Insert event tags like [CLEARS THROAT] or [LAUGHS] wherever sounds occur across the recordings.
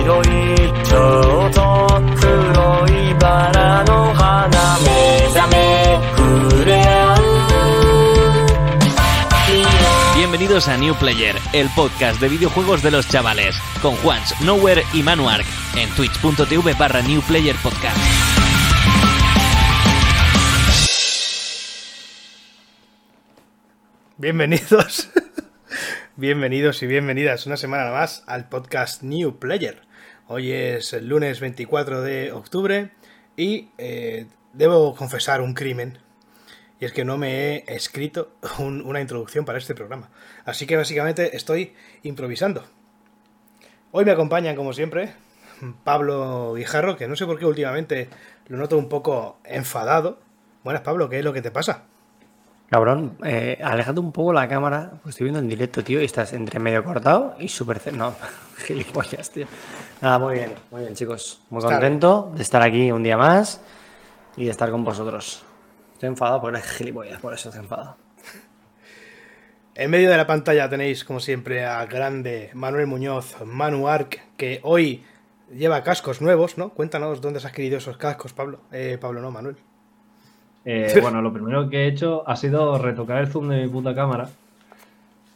白いちょうど黒いバラの花目覚め触れ合う Bienvenidos a New Player, el podcast de videojuegos de los chavales, con Juans, Nowhere y Manuark, en twitch.tv barra New Player Podcast. Bienvenidos, [LAUGHS] bienvenidos y bienvenidas una semana más al podcast New Player. Hoy es el lunes 24 de octubre y eh, debo confesar un crimen. Y es que no me he escrito un- una introducción para este programa. Así que básicamente estoy improvisando. Hoy me acompañan, como siempre, Pablo Guijarro, que no sé por qué últimamente lo noto un poco enfadado. Buenas, Pablo, ¿qué es lo que te pasa? Cabrón, eh, alejate un poco la cámara, pues estoy viendo en directo, tío, y estás entre medio cortado y súper... No, [LAUGHS] gilipollas, tío. Nada, muy bien, muy bien, chicos. Muy Está contento de estar aquí un día más y de estar con vosotros. Estoy enfadado porque eres gilipollas, por eso estoy enfadado. En medio de la pantalla tenéis, como siempre, a grande Manuel Muñoz, Manu Arc, que hoy lleva cascos nuevos, ¿no? Cuéntanos dónde has adquirido esos cascos, Pablo. Eh, Pablo, no, Manuel. Eh, bueno, lo primero que he hecho ha sido retocar el zoom de mi puta cámara.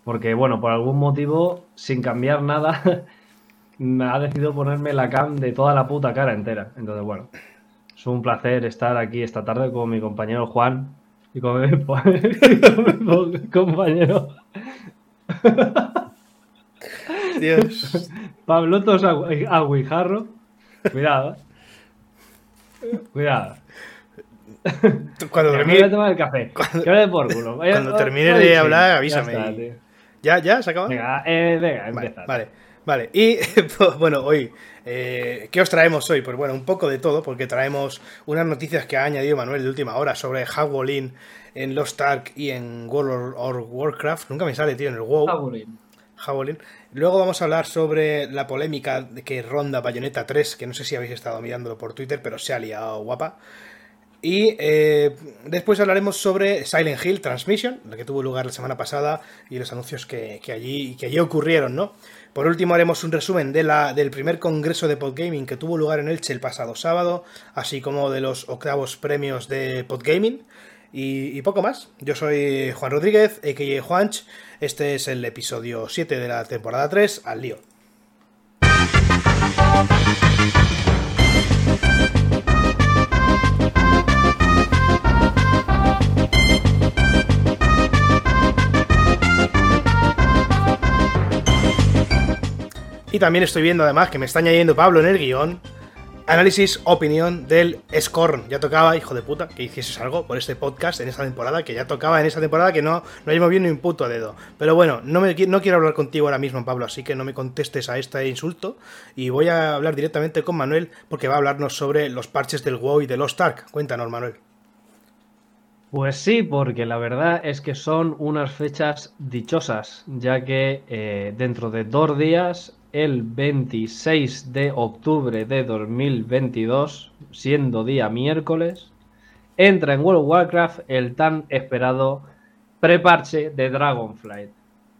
Porque, bueno, por algún motivo, sin cambiar nada, [LAUGHS] me ha decidido ponerme la cam de toda la puta cara entera. Entonces, bueno, es un placer estar aquí esta tarde con mi compañero Juan y con mi, [LAUGHS] con mi compañero [LAUGHS] Dios. Pablo Tos Agu- Aguijarro. Cuidado. eh. Cuidado. [LAUGHS] Cuando me voy a termine, tomar el café. [LAUGHS] Que vaya por culo. Vaya- [LAUGHS] cuando termines oh, de sí, hablar, ya avísame está, y- tío. ¿Ya? ¿Ya? ¿Se acaba? Venga, eh, venga, Vale, empieza. vale, vale. Y pues, bueno, hoy, eh, ¿qué os traemos hoy? Pues bueno, un poco de todo, porque traemos unas noticias que ha añadido Manuel de última hora sobre Hagolin en Lost Ark y en World of Warcraft. Nunca me sale, tío, en el WoW. Javelin. Luego vamos a hablar sobre la polémica que ronda Bayonetta 3, que no sé si habéis estado mirándolo por Twitter, pero se ha liado guapa. Y eh, después hablaremos sobre Silent Hill Transmission, la que tuvo lugar la semana pasada, y los anuncios que, que allí, que allí ocurrieron, ¿no? Por último haremos un resumen de la, del primer congreso de Podgaming que tuvo lugar en Elche el pasado sábado, así como de los octavos premios de Podgaming. Y, y poco más. Yo soy Juan Rodríguez, a.k.a. Juanch. Este es el episodio 7 de la temporada 3, al lío. Y también estoy viendo además que me está añadiendo Pablo en el guion. Análisis, opinión del Scorn. Ya tocaba, hijo de puta, que hicieses algo por este podcast en esta temporada, que ya tocaba en esta temporada que no, no llevo bien ni un puto dedo. Pero bueno, no, me, no quiero hablar contigo ahora mismo, Pablo, así que no me contestes a este insulto. Y voy a hablar directamente con Manuel, porque va a hablarnos sobre los parches del WoW y de Lost Ark. Cuéntanos, Manuel. Pues sí, porque la verdad es que son unas fechas dichosas, ya que eh, dentro de dos días, el 26 de octubre de 2022, siendo día miércoles, entra en World of Warcraft el tan esperado preparche de Dragonflight.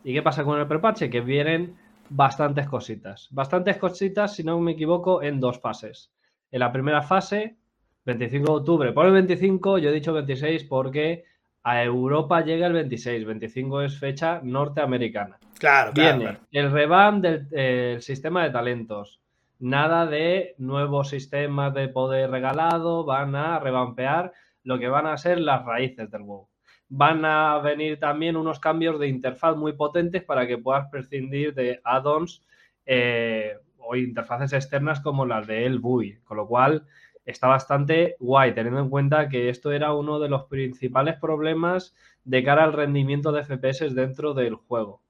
¿Y qué pasa con el preparche? Que vienen bastantes cositas. Bastantes cositas, si no me equivoco, en dos fases. En la primera fase, 25 de octubre. Por el 25, yo he dicho 26 porque a Europa llega el 26. 25 es fecha norteamericana. Claro, claro. Viene el revamp del eh, el sistema de talentos. Nada de nuevos sistemas de poder regalado. Van a revampear lo que van a ser las raíces del WoW. Van a venir también unos cambios de interfaz muy potentes para que puedas prescindir de add-ons eh, o interfaces externas como las de El Bui. Con lo cual está bastante guay, teniendo en cuenta que esto era uno de los principales problemas de cara al rendimiento de FPS dentro del juego.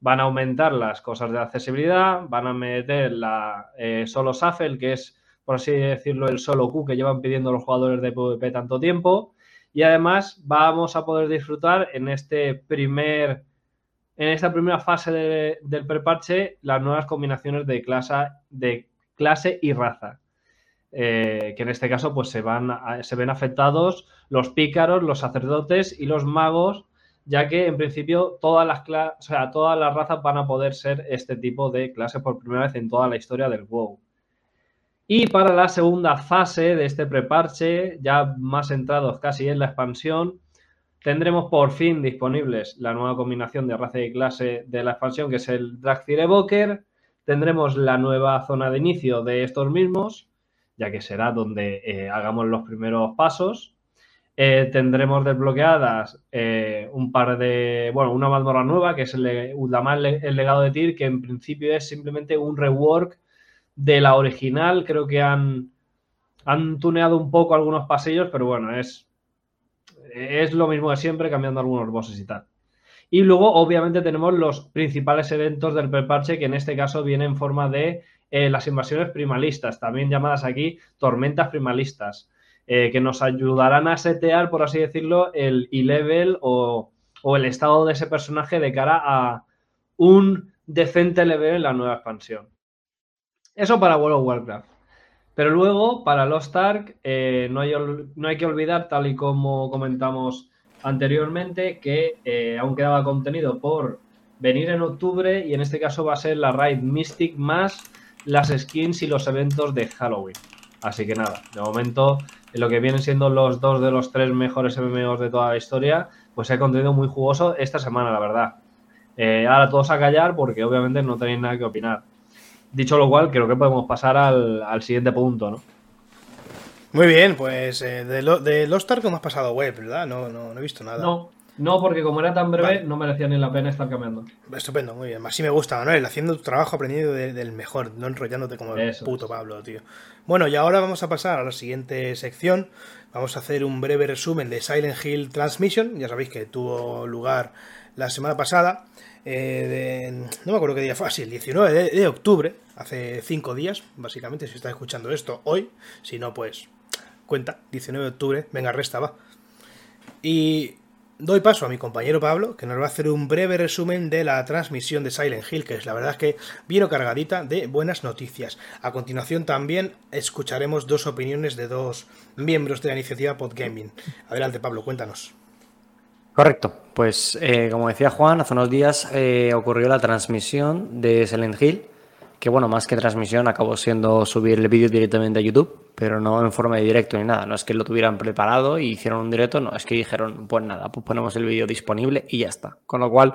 Van a aumentar las cosas de accesibilidad, van a meter la eh, solo Shuffle, que es, por así decirlo, el solo Q que llevan pidiendo los jugadores de PvP tanto tiempo. Y además vamos a poder disfrutar en este primer en esta primera fase de- del preparche las nuevas combinaciones de clase, de clase y raza. Eh, que en este caso pues se, van se ven afectados los pícaros, los sacerdotes y los magos ya que en principio todas las, o sea, todas las razas van a poder ser este tipo de clases por primera vez en toda la historia del WoW. Y para la segunda fase de este preparche, ya más centrados casi en la expansión, tendremos por fin disponibles la nueva combinación de raza y clase de la expansión, que es el Dragcir Evoker. Tendremos la nueva zona de inicio de estos mismos, ya que será donde eh, hagamos los primeros pasos. Eh, tendremos desbloqueadas eh, un par de. Bueno, una mazmorra nueva, que es el, el legado de Tyr, que en principio es simplemente un rework de la original. Creo que han, han tuneado un poco algunos pasillos, pero bueno, es, es lo mismo de siempre, cambiando algunos bosses y tal. Y luego, obviamente, tenemos los principales eventos del preparche, que en este caso vienen en forma de eh, las invasiones primalistas, también llamadas aquí tormentas primalistas, eh, que nos ayudarán a setear, por así decirlo, el E-level o, el estado de ese personaje de cara a un decente level en la nueva expansión. Eso para World of Warcraft. Pero luego, para Lost Ark, eh, no, hay, no hay que olvidar, tal y como comentamos anteriormente, que eh, aún quedaba contenido por venir en octubre y en este caso va a ser la Raid Mystic más las skins y los eventos de Halloween. Así que nada, de momento, en lo que vienen siendo los dos de los tres mejores MMOs de toda la historia, pues hay contenido muy jugoso esta semana, la verdad. Eh, ahora todos a callar porque obviamente no tenéis nada que opinar. Dicho lo cual, creo que podemos pasar al, al siguiente punto, ¿no? Muy bien, pues eh, de, lo, de Lost Ark has pasado web, ¿verdad? No, no, no he visto nada. No, no, porque como era tan breve, Vale. no merecía ni la pena estar cambiando. Estupendo, muy bien. Así me gusta, Manuel, haciendo tu trabajo, aprendiendo de- del mejor, no enrollándote como el Eso puto es. Pablo, tío. Bueno, y ahora vamos a pasar a la siguiente sección. Vamos a hacer un breve resumen de Silent Hill Transmission. Ya sabéis que tuvo lugar la semana pasada. eh, de- no me acuerdo qué día fue, así, el 19 de, de octubre, hace cinco días, básicamente, si estás escuchando esto hoy. Si no, pues cuenta, 19 de octubre, venga, resta, va. Y doy paso a mi compañero Pablo, que nos va a hacer un breve resumen de la transmisión de Silent Hill, que es la verdad que vino cargadita de buenas noticias. A continuación también escucharemos dos opiniones de dos miembros de la iniciativa Podgaming. Adelante Pablo, cuéntanos. Correcto, pues eh, como decía Juan, hace unos días eh, ocurrió la transmisión de Silent Hill, que bueno, más que transmisión acabó siendo subir el vídeo directamente a YouTube, pero no en forma de directo ni nada, no es que lo tuvieran preparado y hicieron un directo, no, es que dijeron, pues nada, pues ponemos el vídeo disponible y ya está. Con lo cual,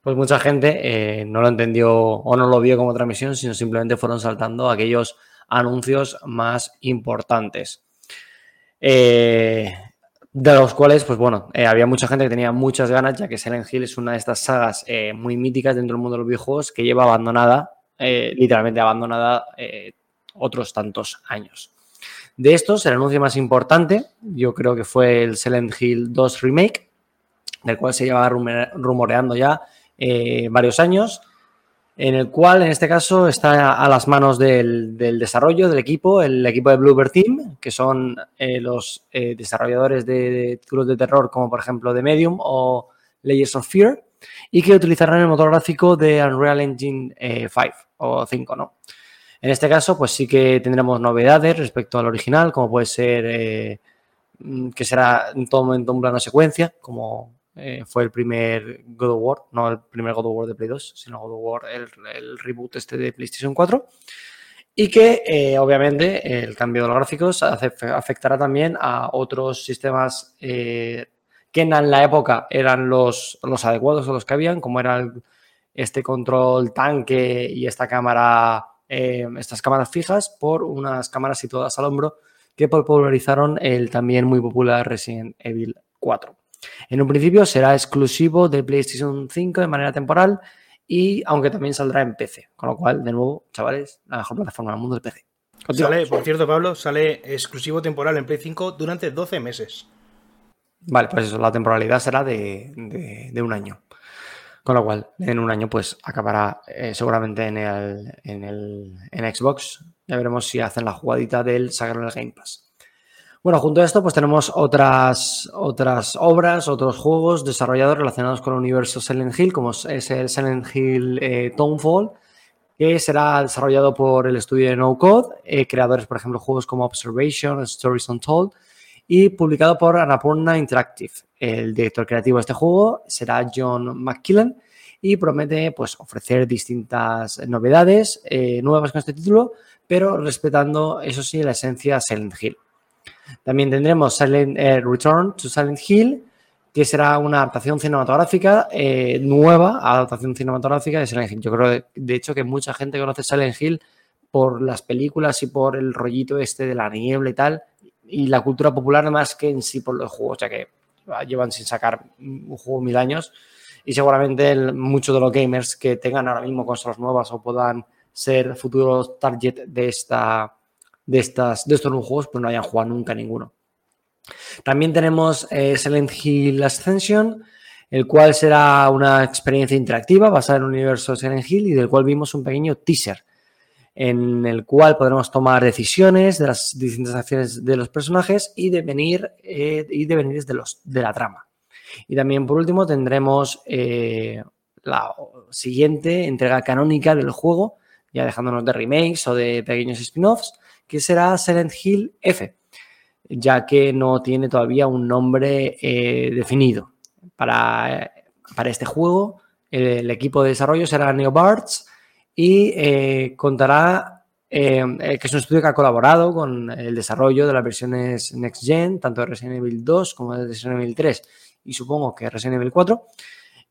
pues mucha gente eh, no lo entendió o no lo vio como transmisión, sino simplemente fueron saltando aquellos anuncios más importantes. Eh, de los cuales, pues bueno, eh, había mucha gente que tenía muchas ganas, ya que Silent Hill es una de estas sagas muy míticas dentro del mundo de los videojuegos que lleva abandonada, eh, literalmente abandonada, eh, otros tantos años. De estos, el anuncio más importante, yo creo que fue el Silent Hill 2 Remake, del cual se lleva rume- rumoreando ya eh, varios años, en el cual en este caso está a las manos del, desarrollo del equipo, el equipo de Bluebird Team, que son los desarrolladores de, de títulos de terror como por ejemplo The Medium o Layers of Fear, y que utilizarán el motor gráfico de Unreal Engine eh, 5 o 5, ¿no? En este caso, pues sí que tendremos novedades respecto al original, como puede ser eh, mm, que será en todo momento un plano secuencia, como eh, fue el primer God of War, no el primer God of War de Play 2, sino God of War, el, reboot este de PlayStation 4. Y que eh, obviamente el cambio de los gráficos afe- afectará también a otros sistemas eh, que en la época eran los, los adecuados o los que habían, como era el- este control tanque y esta cámara, eh, estas cámaras fijas, por unas cámaras situadas al hombro que popularizaron el también muy popular Resident Evil 4. En un principio será exclusivo de PlayStation 5 de manera temporal y aunque también saldrá en PC. Con lo cual, de nuevo, chavales, la mejor plataforma del mundo es PC. Sale, por cierto, Pablo, sale exclusivo temporal en Play 5 durante 12 meses. Vale, pues eso, la temporalidad será de, de- un año. Con lo cual, en un año, pues acabará eh, seguramente en el, en el en Xbox. Ya veremos si hacen la jugadita del sacar el Game Pass. Bueno, junto a esto, pues tenemos otras, otras obras, otros juegos desarrollados relacionados con el universo Silent Hill, como es el Silent Hill eh, Townfall, que será desarrollado por el estudio de No Code, eh, creadores, por ejemplo, juegos como Observation, Stories Untold, y publicado por Annapurna Interactive. El director creativo de este juego será John McKillen y promete pues, ofrecer distintas novedades eh, nuevas con este título, pero respetando, eso sí, la esencia Silent Hill. También tendremos Silent, eh, Return to Silent Hill, que será una adaptación cinematográfica eh, nueva, adaptación cinematográfica de Silent Hill. Yo creo, de hecho, que mucha gente conoce Silent Hill por las películas y por el rollito este de la niebla y tal, y la cultura popular más que en sí por los juegos, ya que llevan sin sacar un juego mil años y seguramente muchos de los gamers que tengan ahora mismo consolas nuevas o puedan ser futuros target de, esta, de, estas, de estos nuevos juegos, pues no hayan jugado nunca ninguno. También tenemos eh, Silent Hill Ascension, el cual será una experiencia interactiva basada en el universo de Silent Hill y del cual vimos un pequeño teaser en el cual podremos tomar decisiones de las distintas acciones de los personajes y devenir, eh, y devenir de, los, de la trama. Y también, por último, tendremos eh, la siguiente entrega canónica del juego, ya dejándonos de remakes o de pequeños spin-offs, que será Silent Hill F, ya que no tiene todavía un nombre eh, definido. Para, para, este juego, el, equipo de desarrollo será NeoBards y eh, contará eh, que es un estudio que ha colaborado con el desarrollo de las versiones Next Gen, tanto de Resident Evil 2 como de Resident Evil 3 y supongo que Resident Evil 4.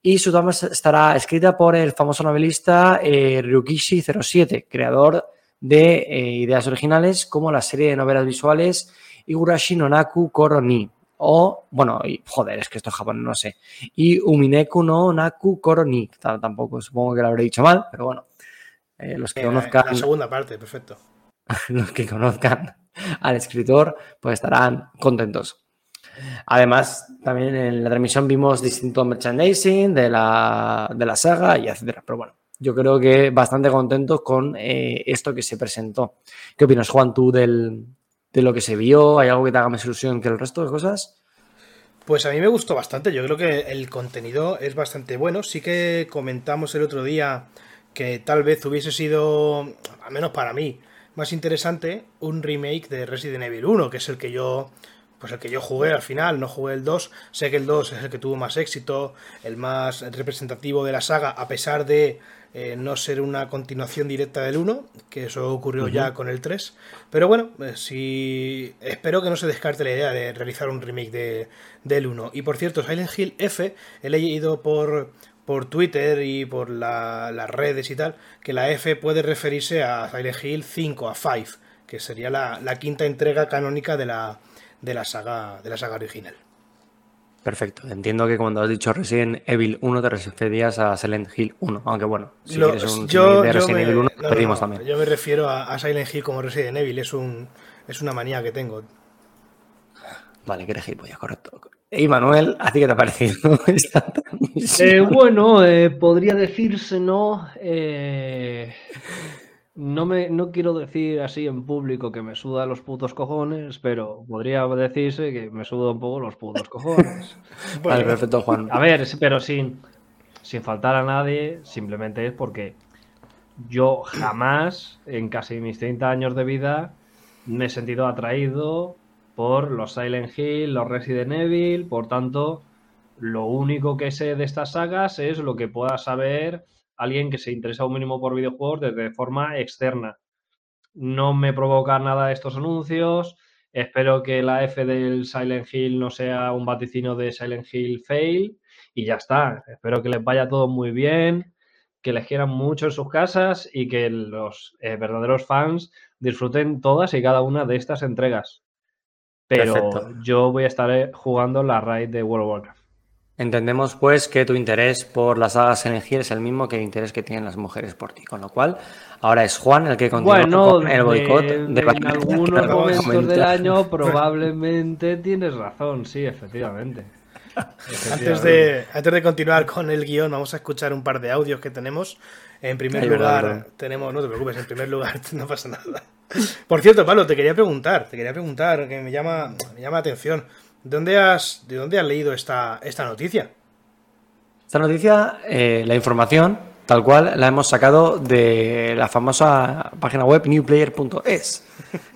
Y su trama estará escrita por el famoso novelista eh, Ryukishi07, creador de eh, ideas originales como la serie de novelas visuales Igurashi no Naku Koroni. O, bueno, y, joder, es que esto es japonés, no sé. Y Umineku no Naku Koroni. Tampoco, supongo que lo habré dicho mal, pero bueno. Eh, los que Eh, conozcan. La segunda parte, perfecto. [LAUGHS] los que conozcan al escritor, pues estarán contentos. Además, también en la transmisión vimos distinto merchandising de la, de la saga y etcétera. Pero bueno, yo creo que bastante contentos con eh, esto que se presentó. ¿Qué opinas, Juan, tú del, de lo que se vio? ¿Hay algo que te haga más ilusión que el resto de cosas? Pues a mí me gustó bastante. Yo creo que el contenido es bastante bueno. Sí que comentamos el otro día que tal vez hubiese sido, al menos para mí, más interesante un remake de Resident Evil 1, que es el que yo pues el que yo jugué al final, no jugué el 2, sé que el 2 es el que tuvo más éxito, el más representativo de la saga, a pesar de eh, no ser una continuación directa del 1, que eso ocurrió uh -huh. ya con el 3. Pero bueno, eh, si espero que no se descarte la idea de realizar un remake de, del 1. Y por cierto, Silent Hill F, he leído por, por Twitter y por la, las redes y tal, que la F puede referirse a Silent Hill 5, a 5, que sería la, la quinta entrega canónica de la de la saga de la saga original. Perfecto. Entiendo que cuando has dicho Resident Evil 1 te referías a Silent Hill 1, aunque bueno, si Lo, quieres un yo, de yo Resident me, Evil 1 no, pedimos no, también. Yo me refiero a, a, Silent Hill como Resident Evil, es un es una manía que tengo. Vale, que eres gilipollas, correcto. Y Manuel, ¿a ti qué te ha parecido [LAUGHS] esta eh, bueno, eh, podría decirse, ¿no? Eh, no, me, no quiero decir así en público que me suda los putos cojones, pero podría decirse que me suda un poco los putos cojones. bueno, [LAUGHS] vale, perfecto, Juan. A ver, pero sin, sin faltar a nadie, simplemente es porque yo jamás, en casi mis 30 años de vida, me he sentido atraído por los Silent Hill, los Resident Evil, por tanto, lo único que sé de estas sagas es lo que pueda saber alguien que se interesa un mínimo por videojuegos desde forma externa. No me provoca nada estos anuncios. Espero que la F del Silent Hill no sea un vaticino de Silent Hill fail. Y ya está. Espero que les vaya todo muy bien, que les quieran mucho en sus casas y que los eh, verdaderos fans disfruten todas y cada una de estas entregas. Pero Perfecto. yo voy a estar eh, jugando la raid de World of Warcraft. Entendemos pues que tu interés por las sagas Hill es el mismo que el interés que tienen las mujeres por ti, con lo cual ahora es Juan el que continúa bueno, con el boicot. De, de en algunos [LAUGHS] momentos del año probablemente tienes razón, sí, efectivamente. Antes de, antes de continuar con el guion, vamos a escuchar un par de audios que tenemos. En primer Ay, lugar, tenemos, no te preocupes, en primer lugar [LAUGHS] no pasa nada. Por cierto, Pablo, te quería preguntar, te quería preguntar, que me llama, me llama la atención. ¿De dónde has, de dónde has leído esta, esta noticia? Esta noticia, eh, la información tal cual la hemos sacado de la famosa página web newplayer.es,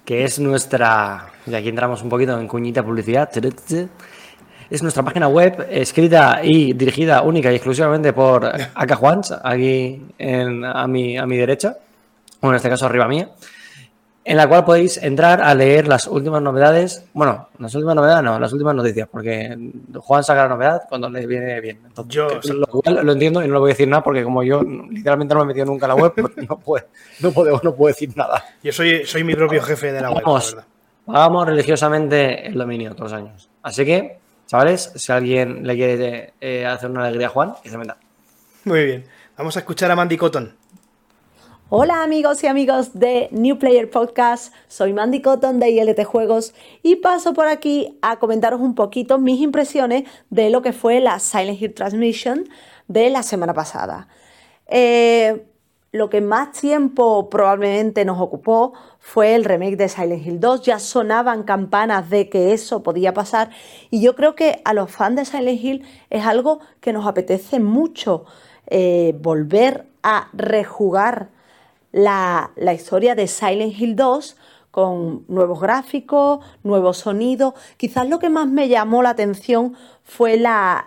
que es nuestra, y aquí entramos un poquito en cuñita publicidad, es nuestra página web escrita y dirigida única y exclusivamente por [LAUGHS] Aka Juans, aquí a, mi, a mi derecha, o en este caso arriba mía, en la cual podéis entrar a leer las últimas novedades, bueno, las últimas novedades no, las últimas noticias, porque Juan saca la novedad cuando le viene bien. Entonces, Yo- lo, lo entiendo y no le voy a decir nada porque como yo literalmente no me he metido nunca en la web, pues no, puedo, no, puedo, no puedo decir nada. Yo soy, soy mi propio jefe de la web, la Vamos, verdad. pagamos religiosamente el dominio todos los años. Así que, chavales, si alguien le quiere eh, hacer una alegría a Juan, que se meta. Muy bien. Vamos a escuchar a Mandy Cotton. Hola amigos y amigos de New Player Podcast, soy Mandy Cotton de ILT Juegos y paso por aquí a comentaros un poquito mis impresiones de lo que fue la Silent Hill Transmission de la semana pasada. Eh, lo que más tiempo probablemente nos ocupó fue el remake de Silent Hill 2. Ya sonaban campanas de que eso podía pasar y yo creo que a los fans de Silent Hill es algo que nos apetece mucho eh, volver a rejugar la, historia de Silent Hill 2 con nuevos gráficos, nuevos sonidos. Quizás lo que más me llamó la atención fue la-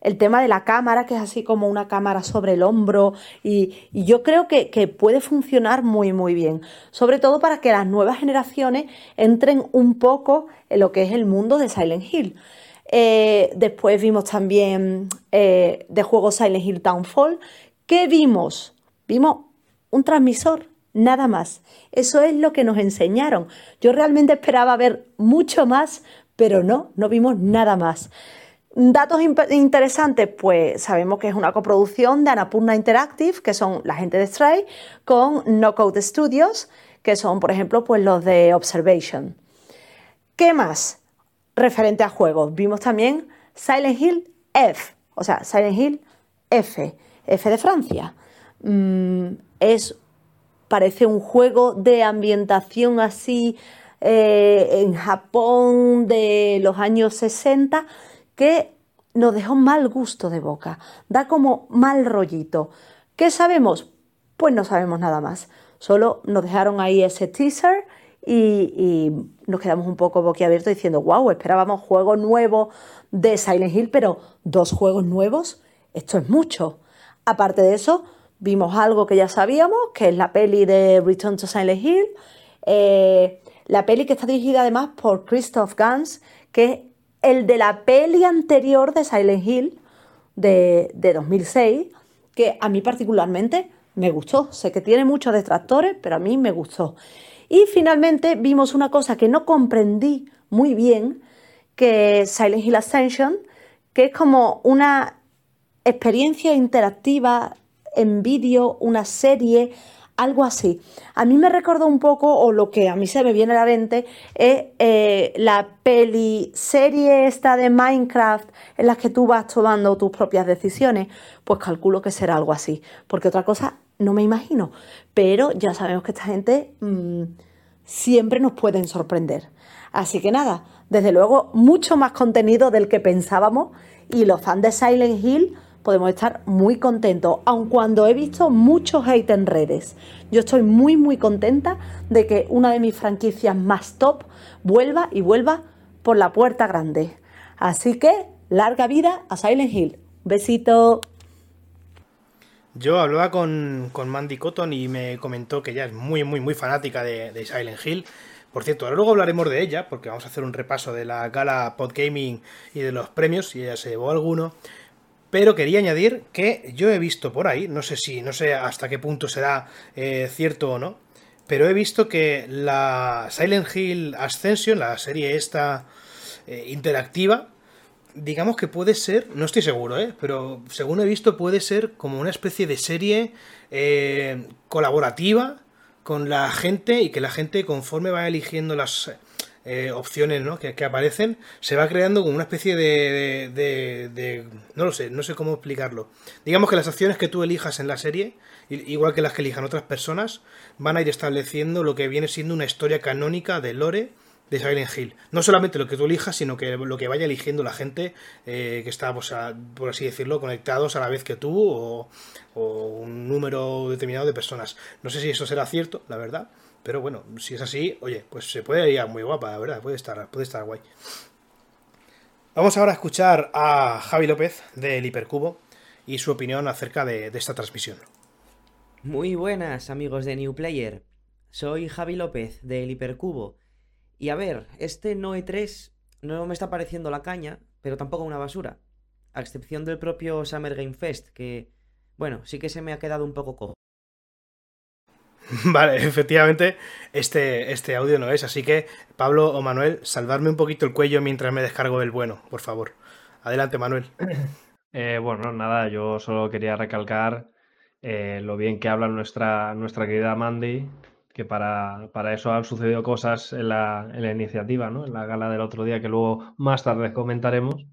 el tema de la cámara, que es así como una cámara sobre el hombro, y, yo creo que, que puede funcionar muy, muy bien, sobre todo para que las nuevas generaciones entren un poco en lo que es el mundo de Silent Hill. Eh, después vimos también eh, de juego Silent Hill Townfall. ¿Qué vimos? Vimos un transmisor, nada más. Eso es lo que nos enseñaron. Yo realmente esperaba ver mucho más, pero no, no vimos nada más. Datos interesantes, pues sabemos que es una coproducción de Annapurna Interactive, que son la gente de Stray, con Knockout Studios, que son, por ejemplo, pues los de Observation. ¿Qué más? Referente a juegos, vimos también Silent Hill F, o sea, Silent Hill F, F de Francia. Mm, es, parece un juego de ambientación así eh, en Japón de los años 60 que nos dejó mal gusto de boca, da como mal rollito. ¿Qué sabemos? Pues no sabemos nada más. Solo nos dejaron ahí ese teaser y, nos quedamos un poco boquiabiertos diciendo, wow, esperábamos juego nuevo de Silent Hill, pero dos juegos nuevos, esto es mucho. Aparte de eso, vimos algo que ya sabíamos, que es la peli de Return to Silent Hill, eh, la peli que está dirigida además por Christoph Gans, que el de la peli anterior de Silent Hill de, de 2006, que a mí particularmente me gustó. Sé que tiene muchos detractores, pero a mí me gustó. Y finalmente vimos una cosa que no comprendí muy bien, que es Silent Hill Ascension, que es como una experiencia interactiva en vídeo, una serie, algo así. A mí me recordó un poco, o lo que a mí se me viene a la mente, es eh, la peli serie esta de Minecraft en las que tú vas tomando tus propias decisiones. Pues calculo que será algo así, porque otra cosa no me imagino. Pero ya sabemos que esta gente mm, siempre nos pueden sorprender. Así que nada, desde luego, mucho más contenido del que pensábamos y los fans de Silent Hill podemos estar muy contentos, aun cuando he visto mucho hate en redes. Yo estoy muy muy contenta de que una de mis franquicias más top vuelva y vuelva por la puerta grande. Así que larga vida a Silent Hill. Besito. Yo hablaba con, con Mandy Cotton y me comentó que ella es muy, muy, muy fanática de, de Silent Hill. Por cierto, ahora luego hablaremos de ella, porque vamos a hacer un repaso de la gala Podgaming y de los premios, si ella se llevó alguno. Pero quería añadir que yo he visto por ahí, no sé si, no sé hasta qué punto será eh, cierto o no, pero he visto que la Silent Hill Ascension, la serie esta eh, interactiva, digamos que puede ser, no estoy seguro, ¿eh? pero según he visto puede ser como una especie de serie eh, colaborativa con la gente y que la gente conforme va eligiendo las eh, opciones que, aparecen, se va creando como una especie de, No lo sé, no sé cómo explicarlo. Digamos que las opciones que tú elijas en la serie, igual que las que elijan otras personas, van a ir estableciendo lo que viene siendo una historia canónica de lore de Silent Hill. No solamente lo que tú elijas, sino que lo que vaya eligiendo la gente eh, que está, pues, por así decirlo, conectados a la vez que tú o un número determinado de personas. No sé si eso será cierto, la verdad. Pero bueno, si es así, oye, pues se puede ir muy guapa, la verdad, puede estar, puede estar guay. Vamos ahora a escuchar a Javi López del Hipercubo y su opinión acerca de, esta transmisión. Muy buenas amigos de New Player. Soy Javi López del Hipercubo. Y a ver, este Noe 3 no me está pareciendo la caña, pero tampoco una basura. A excepción del propio Summer Game Fest, que, bueno, sí que se me ha quedado un poco cojo. [LAUGHS] Vale, efectivamente, este, este audio no es, así que Pablo o Manuel, salvarme un poquito el cuello mientras me descargo el bueno, por favor. Adelante, Manuel. [CLEARS THROAT] Eh, bueno, nada, yo solo quería recalcar eh, lo bien que habla nuestra, nuestra querida Mandy, que para, para eso han sucedido cosas en la, en la iniciativa, ¿no? En la gala del otro día que luego más tarde comentaremos.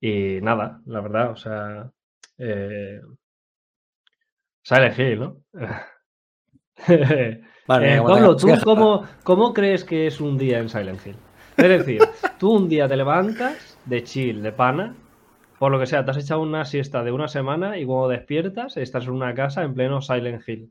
Y nada, la verdad, o sea, eh, Silent Hill, ¿no? [LAUGHS] Vale, Eh, Pablo, ¿tú cómo, cómo crees que es un día en Silent Hill? Es decir, tú un día te levantas de chill, de pana, por lo que sea, te has echado una siesta de una semana y cuando despiertas estás en una casa en pleno Silent Hill.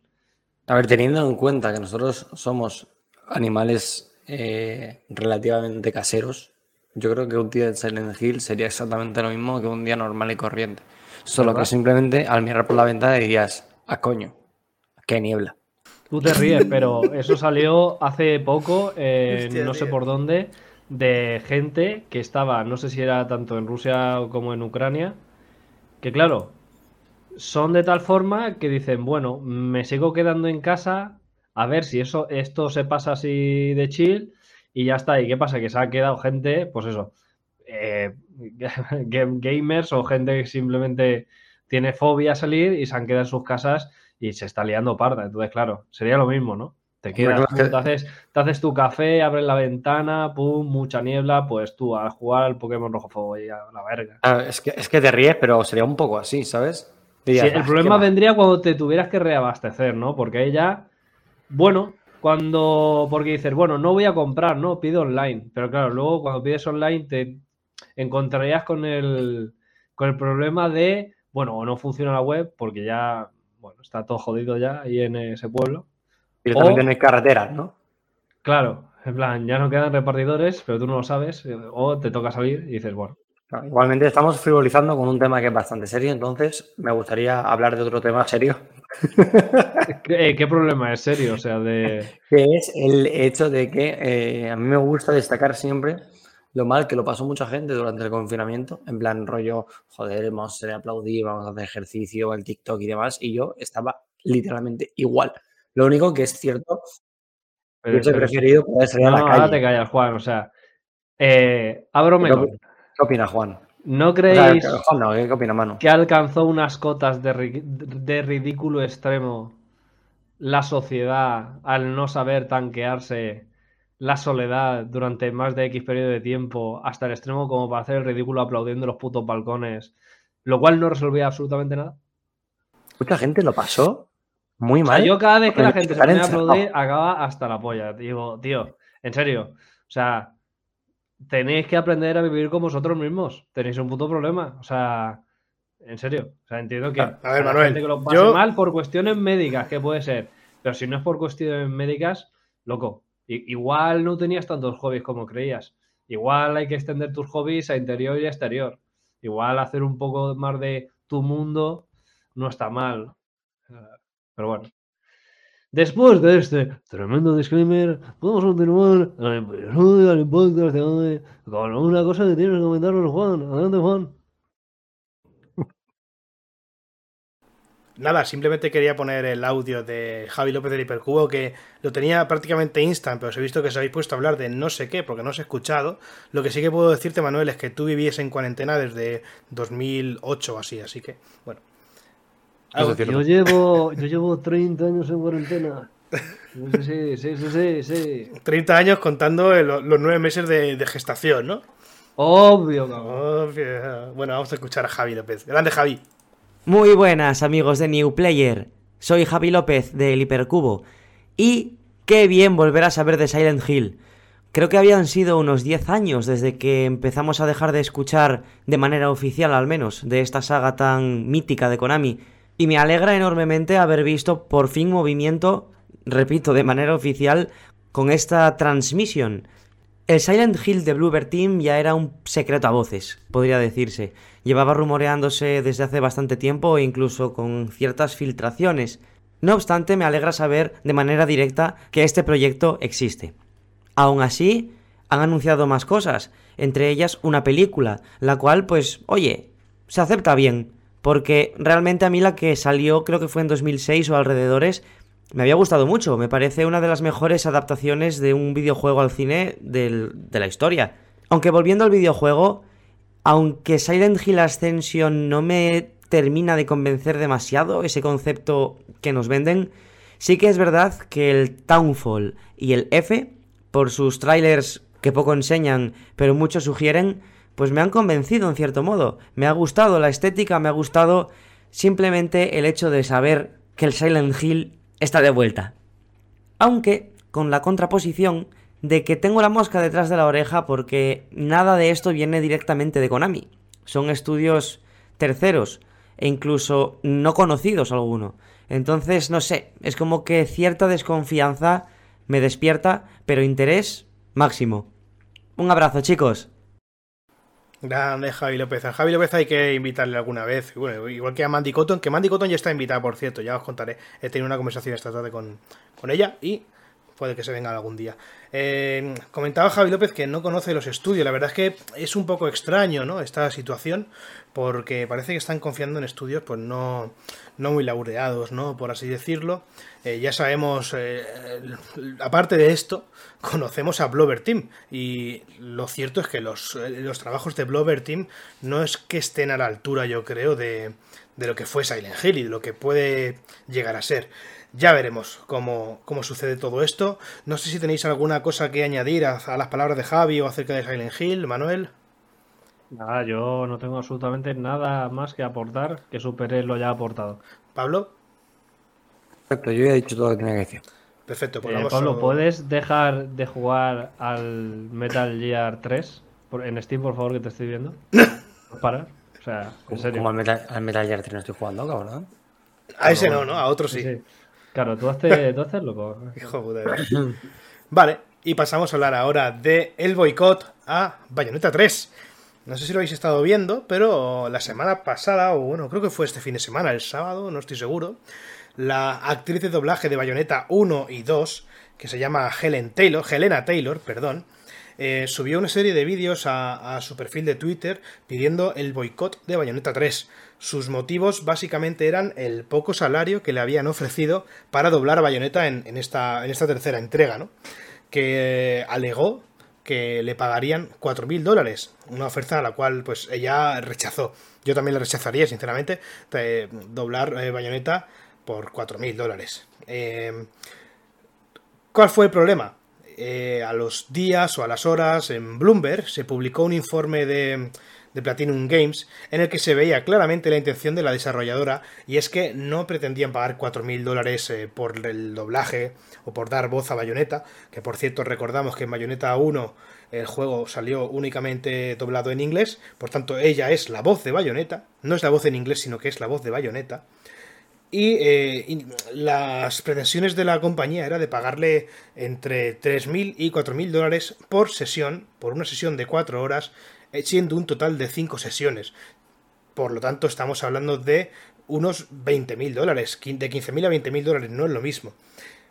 A ver, teniendo en cuenta que nosotros somos animales eh, relativamente caseros, yo creo que un día en Silent Hill sería exactamente lo mismo que un día normal y corriente. Solo ¿Verdad? que simplemente al mirar por la ventana dirías, a coño, qué niebla. Tú te ríes, pero eso salió hace poco, [LAUGHS] eh, Hostia, no sé tío. por dónde, de gente que estaba, no sé si era tanto en Rusia como en Ucrania, que claro, son de tal forma que dicen, bueno, me sigo quedando en casa a ver si eso, esto se pasa así de chill y ya está. ¿Y qué pasa? Que se ha quedado gente, pues eso, eh, [LAUGHS] ga- gamers o gente que simplemente tiene fobia a salir y se han quedado en sus casas y se está liando parda. Entonces, claro, sería lo mismo, ¿no? Te quedas, claro que- te, haces, te haces tu café, abres la ventana, pum, mucha niebla, pues tú a jugar al Pokémon Rojo Fuego y a la verga. Ah, es, que, es que te ríes, pero sería un poco así, ¿sabes? Sí, el "Ah, problema qué va". vendría cuando te tuvieras que reabastecer, ¿no? Porque ella, bueno, cuando, porque dices, bueno, no voy a comprar, ¿no? Pido online. Pero claro, luego cuando pides online te encontrarías con el, con el problema de, bueno, o no funciona la web porque ya, bueno, está todo jodido ya ahí en ese pueblo. O- no hay carreteras, ¿no? Claro, en plan, ya no quedan repartidores, pero tú no lo sabes, eh, o te toca salir y dices, bueno, Claro, Igualmente estamos frivolizando con un tema que es bastante serio, entonces me gustaría hablar de otro tema serio, [LAUGHS] ¿qué, eh, qué problema es serio? O sea, de... [LAUGHS] que es el hecho de que eh, a mí me gusta destacar siempre lo mal que lo pasó mucha gente durante el confinamiento, en plan rollo, joder, vamos a ser aplaudir, vamos a hacer ejercicio, el TikTok y demás, y yo estaba literalmente igual. Lo único que es cierto, pero hubiese eso- preferido poder salir No, a la ahora te calle. callas, Juan. O sea, eh, abro ¿Qué, qué opina Juan? ¿No O sea, creéis que- Juan, no, ¿qué opina Manu? que alcanzó unas cotas de, ri- de ridículo extremo la sociedad al no saber tanquearse la soledad durante más de X periodo de tiempo hasta el extremo como para hacer el ridículo aplaudiendo en los putos balcones, lo cual no resolvía absolutamente nada? Mucha gente lo pasó muy O sea, mal. yo cada vez que la gente se pone a aplaudir, acaba hasta la polla. Digo, tío, en serio. O sea, tenéis que aprender a vivir con vosotros mismos. Tenéis un puto problema. O sea, en serio. O sea, entiendo que A ver, la Manuel, gente que lo pase yo- mal por cuestiones médicas, que puede ser. Pero si no es por cuestiones médicas, loco. Igual no tenías tantos hobbies como creías. Igual hay que extender tus hobbies a interior y a exterior. Igual hacer un poco más de tu mundo no está mal. Pero bueno. Después de este tremendo disclaimer, podemos continuar del de con una cosa que tienes que comentarnos, Juan. Adelante, Juan. Nada, simplemente quería poner el audio de Javi López del Hipercubo, que lo tenía prácticamente instant, pero os he visto que os habéis puesto a hablar de no sé qué, porque no os he escuchado. Lo que sí que puedo decirte, Manuel, es que tú vivías en cuarentena desde 2008 o así, así que, bueno. Algo- es Yo cierto. llevo, yo llevo 30 años en cuarentena. Sí, sí, sí, sí, sí. 30 años contando el- los nueve meses de, de gestación, ¿no? Obvio, cabrón. Obvio. Bueno, vamos a escuchar a Javi López. Grande, Javi. Muy buenas amigos de New Player, soy Javi López del Hipercubo y qué bien volver a saber de Silent Hill. creo que habían sido unos 10 años desde que empezamos a dejar de escuchar, de manera oficial al menos, de esta saga tan mítica de Konami. Y me alegra enormemente haber visto por fin movimiento, repito, de manera oficial, con esta transmisión. El Silent Hill de Bluebird Team ya era un secreto a voces, podría decirse. Llevaba rumoreándose desde hace bastante tiempo e incluso con ciertas filtraciones. No obstante, me alegra saber de manera directa que este proyecto existe. Aún así, han anunciado más cosas, entre ellas una película, la cual, pues, oye, se acepta bien, porque realmente a mí la que salió, creo que fue en 2006 o alrededores, me había gustado mucho, me parece una de las mejores adaptaciones de un videojuego al cine de la historia. Aunque volviendo al videojuego, aunque Silent Hill Ascension no me termina de convencer demasiado ese concepto que nos venden, sí que es verdad que el Townfall y el F, por sus trailers que poco enseñan pero mucho sugieren, pues me han convencido en cierto modo. Me ha gustado la estética, me ha gustado simplemente el hecho de saber que el Silent Hill está de vuelta. Aunque con la contraposición de que tengo la mosca detrás de la oreja porque nada de esto viene directamente de Konami. Son estudios terceros e incluso no conocidos alguno. Entonces, no sé, es como que cierta desconfianza me despierta, pero interés máximo. Un abrazo, chicos. Grande Javi López. A Javi López hay que invitarle alguna vez. Bueno, igual que a Mandy Cotton, que Mandy Cotton ya está invitada, por cierto, ya os contaré. He tenido una conversación esta tarde con, con ella y puede que se venga algún día. Eh, comentaba Javi López que no conoce los estudios. La verdad es que es un poco extraño, ¿no? Esta situación, porque parece que están confiando en estudios, pues no, no muy laureados, ¿no? Por así decirlo. Eh, ya sabemos, eh, aparte de esto, [LAUGHS] conocemos a Blover Team. Y lo cierto es que los, los trabajos de Blover Team no es que estén a la altura, yo creo, de, de lo que fue Silent Hill y de lo que puede llegar a ser. Ya veremos cómo, cómo, sucede todo esto. No sé si tenéis alguna cosa que añadir a, a, las palabras de Javi o acerca de Silent Hill, Manuel. Nada, yo no tengo absolutamente nada más que aportar que Super lo ya ha aportado. ¿Pablo? Perfecto, yo ya he dicho todo lo que tenía que decir. Perfecto, pues eh, vamos Pablo, a... ¿puedes dejar de jugar al Metal Gear 3 en Steam, por favor, que te estoy viendo? [COUGHS] Para. O sea, en serio. Como al Metal, al Metal Gear 3 no estoy jugando, cabrón. A ese no, ¿no? A otro sí. sí. Claro, tú haces, [LAUGHS] tú haces loco. Hijo de Vale, y pasamos a hablar ahora de el boicot a Bayonetta 3. No sé si lo habéis estado viendo, pero la semana pasada, o bueno, creo que fue este fin de semana, el sábado, no estoy seguro, la actriz de doblaje de Bayonetta 1 y 2, que se llama Helen Taylor, Helena Taylor, perdón, eh, subió una serie de vídeos a, a, su perfil de Twitter pidiendo el boicot de Bayonetta 3. Sus motivos básicamente eran el poco salario que le habían ofrecido para doblar a Bayonetta en, esta, en esta, tercera entrega, ¿no? Que eh, alegó que le pagarían 4.000 dólares, una oferta a la cual pues ella rechazó. Yo también la rechazaría, sinceramente, de doblar eh, Bayonetta por 4.000 dólares. Eh, ¿Cuál fue el problema? Eh, a los días o a las horas en Bloomberg se publicó un informe de, de, Platinum Games en el que se veía claramente la intención de la desarrolladora y es que no pretendían pagar 4.000 dólares eh, por el doblaje o por dar voz a Bayonetta, que por cierto recordamos que en Bayonetta 1 el juego salió únicamente doblado en inglés, por tanto ella es la voz de Bayonetta, no es la voz en inglés sino que es la voz de Bayonetta. Y, eh, las pretensiones de la compañía era de pagarle entre 3.000 y 4.000 dólares por sesión, por una sesión de 4 horas, siendo un total de 5 sesiones. Por lo tanto, estamos hablando de unos 20.000 dólares, de 15.000 a 20.000 dólares, no es lo mismo.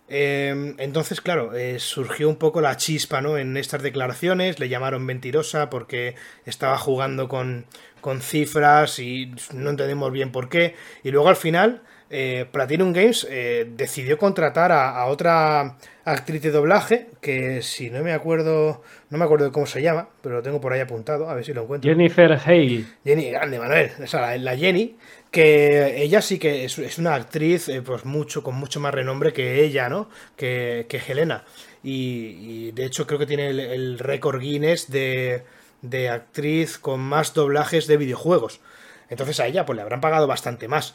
Eh, entonces, claro, eh, surgió un poco la chispa ¿no? en estas declaraciones, le llamaron mentirosa porque estaba jugando con, con cifras y no entendemos bien por qué. Y luego al final eh, Platinum Games eh, decidió contratar a, a, otra actriz de doblaje que si no me acuerdo no me acuerdo cómo se llama pero lo tengo por ahí apuntado a ver si lo encuentro. Jennifer Hale. Jenny grande Manuel. O sea, la, la, Jenny que ella sí que es, es, una actriz eh, pues mucho con mucho más renombre que ella no que, que Helena. Y, y, de hecho creo que tiene el, el récord Guinness de, de actriz con más doblajes de videojuegos. Entonces a ella pues le habrán pagado bastante más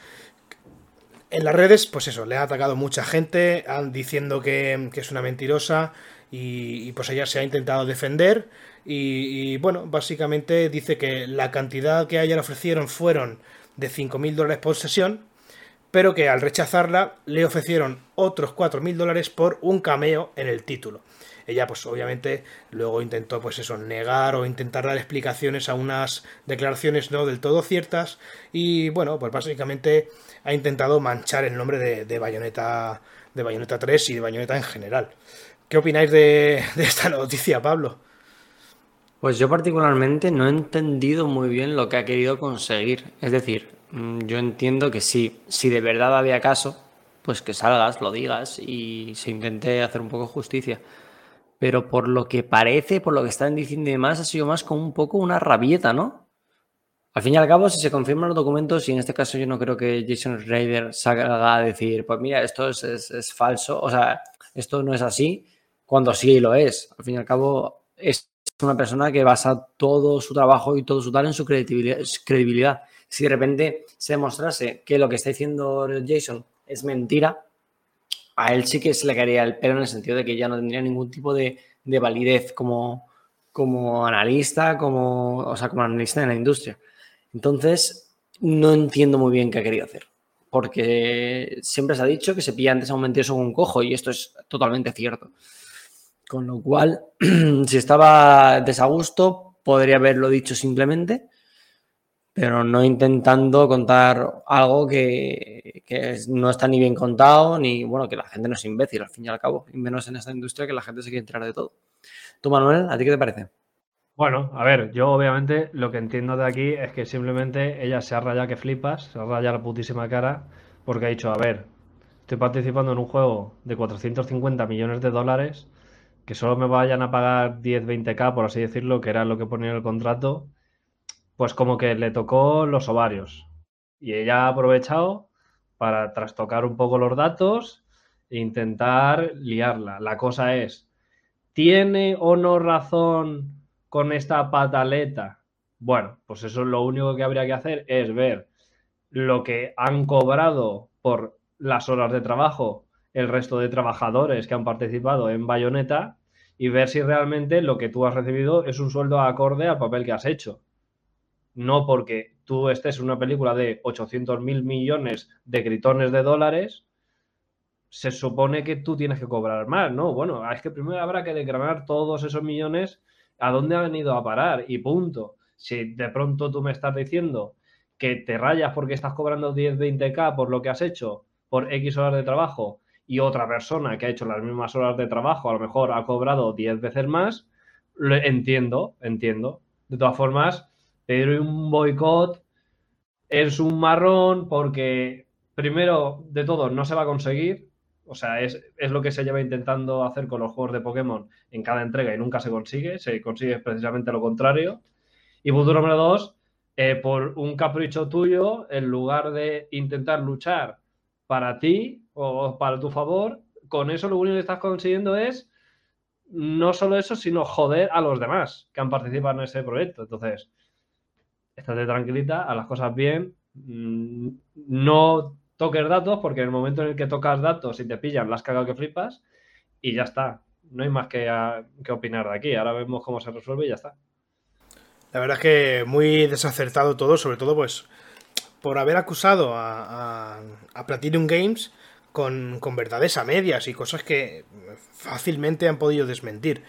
En las redes, pues eso, le ha atacado mucha gente diciendo que, es una mentirosa y, pues ella se ha intentado defender y, bueno, básicamente dice que la cantidad que a ella le ofrecieron fueron de 5.000 dólares por sesión, pero que al rechazarla le ofrecieron otros 4.000 dólares por un cameo en el título. Ella, pues obviamente, luego intentó, pues eso, negar o intentar dar explicaciones a unas declaraciones no del todo ciertas. Y bueno, pues básicamente ha intentado manchar el nombre de, de Bayonetta, de Bayonetta 3 y de Bayonetta en general. ¿Qué opináis de, de esta noticia, Pablo? Pues yo particularmente no he entendido muy bien lo que ha querido conseguir. Es decir, mm, yo entiendo que sí, si de verdad había caso, pues que salgas, lo digas y se intente hacer un poco justicia pero por lo que parece, por lo que están diciendo y demás, ha sido más como un poco una rabieta, ¿no? Al fin y al cabo, si se confirman los documentos, y en este caso yo no creo que Jason Ryder salga a decir, pues mira, esto es, falso, o sea, esto no es así, cuando sí lo es. Al fin y al cabo, es una persona que basa todo su trabajo y todo su tal en su credibilidad. Si de repente se demostrase que lo que está diciendo Jason es mentira, a él sí que se le caería el pelo en el sentido de que ya no tendría ningún tipo de, validez como, como analista, como, o sea, como analista en la industria. Entonces, no entiendo muy bien qué ha querido hacer. Porque siempre se ha dicho que se pilla antes a un mentiroso con un cojo, y esto es totalmente cierto. Con lo cual, [CLEARS THROAT] si estaba desagusto, podría haberlo dicho simplemente pero no intentando contar algo que, no está ni bien contado, ni bueno, que la gente no es imbécil al fin y al cabo, y menos en esta industria que la gente se quiere enterar de todo. Tú, Manuel, ¿a ti qué te parece? Bueno, a ver, yo obviamente lo que entiendo de aquí es que simplemente ella se ha rayado que flipas, se ha rayado la putísima cara, porque ha dicho, a ver, estoy participando en un juego de 450 millones de dólares, que solo me vayan a pagar 10, 20k, por así decirlo, que era lo que ponía en el contrato, pues como que le tocó los ovarios. Y ella ha aprovechado para trastocar un poco los datos e intentar liarla. La cosa es, ¿tiene o no razón con esta pataleta? Bueno, pues eso es lo único que habría que hacer es ver lo que han cobrado por las horas de trabajo el resto de trabajadores que han participado en Bayonetta y ver si realmente lo que tú has recibido es un sueldo acorde al papel que has hecho no porque tú estés en una película de 800 mil millones de gritones de dólares, se supone que tú tienes que cobrar más, ¿no? Bueno, es que primero habrá que declarar todos esos millones a dónde han venido a parar y punto. Si de pronto tú me estás diciendo que te rayas porque estás cobrando 10, 20k por lo que has hecho, por X horas de trabajo, y otra persona que ha hecho las mismas horas de trabajo a lo mejor ha cobrado 10 veces más, lo entiendo, entiendo. De todas formas, pero un boicot es un marrón porque, primero de todo, no se va a conseguir. O sea, es, lo que se lleva intentando hacer con los juegos de Pokémon en cada entrega y nunca se consigue. Se consigue precisamente lo contrario. Y punto número dos, eh, por un capricho tuyo, en lugar de intentar luchar para ti o para tu favor, con eso lo único que estás consiguiendo es no solo eso, sino joder a los demás que han participado en ese proyecto. Entonces, estate tranquilita, a las cosas bien, mm, no toques datos porque en el momento en el que tocas datos y te pillan, las cagado que flipas y ya está. No hay más que, que opinar de aquí. Ahora vemos cómo se resuelve y ya está. La verdad es que muy desacertado todo, sobre todo pues por haber acusado a, a, Platinum Games con, con, verdades a medias y cosas que fácilmente han podido desmentir.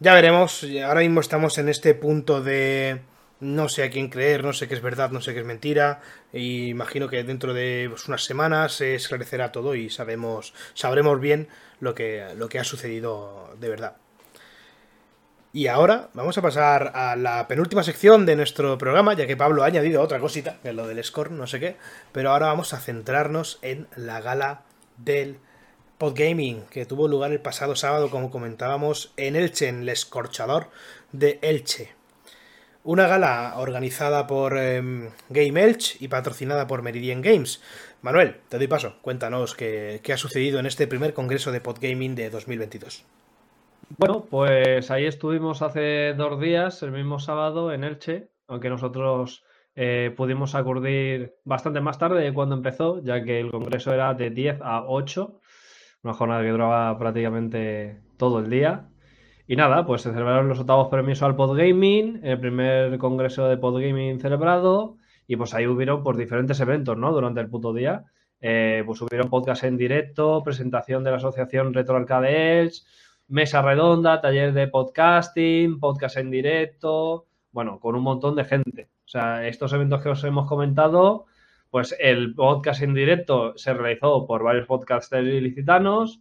Ya veremos, ahora mismo estamos en este punto de, no sé a quién creer, no sé qué es verdad, no sé qué es mentira. Y imagino que dentro de unas semanas se esclarecerá todo y sabemos, sabremos bien lo que, lo que ha sucedido de verdad. Y ahora vamos a pasar a la penúltima sección de nuestro programa, ya que Pablo ha añadido otra cosita, que es lo del score, no sé qué. Pero ahora vamos a centrarnos en la gala del Podgaming, que tuvo lugar el pasado sábado, como comentábamos, en Elche, en el escorchador de Elche. Una gala organizada por em, Game Elch y patrocinada por Meridian Games. Manuel, te doy paso. Cuéntanos qué, ha sucedido en este primer congreso de Podgaming de 2022. Bueno, pues ahí estuvimos hace dos días, el mismo sábado, en Elche, aunque nosotros eh, pudimos acudir bastante más tarde de cuando empezó, ya que el congreso era de 10 a 8, una jornada que duraba prácticamente todo el día. Y nada, pues se celebraron los octavos premios al Podgaming, el primer congreso de Podgaming celebrado, y pues ahí hubieron pues, diferentes eventos, ¿no? Durante el puto día. Eh, pues hubieron podcast en directo, presentación de la asociación Retro Arcade Edge, mesa redonda, taller de podcasting, podcast en directo, bueno, con un montón de gente. O sea, estos eventos que os hemos comentado, pues el podcast en directo se realizó por varios podcasters ilicitanos.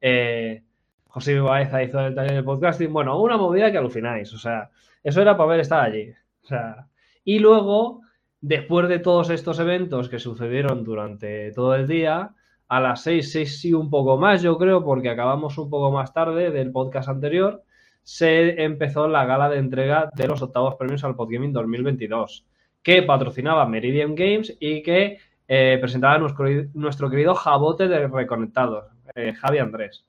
Eh, José Baeza hizo el taller de podcasting. Bueno, una movida que alucináis. O sea, eso era para ver estar allí. O sea, y luego Después de todos estos eventos que sucedieron durante todo el día, a las 6, 6 y un poco más, yo creo, porque acabamos un poco más tarde del podcast anterior, se empezó la gala de entrega de los octavos premios al Podgaming 2022, que patrocinaba Meridian Games y que eh, presentaba nuestro, nuestro, querido jabote de Reconectados, eh, Javi Andrés.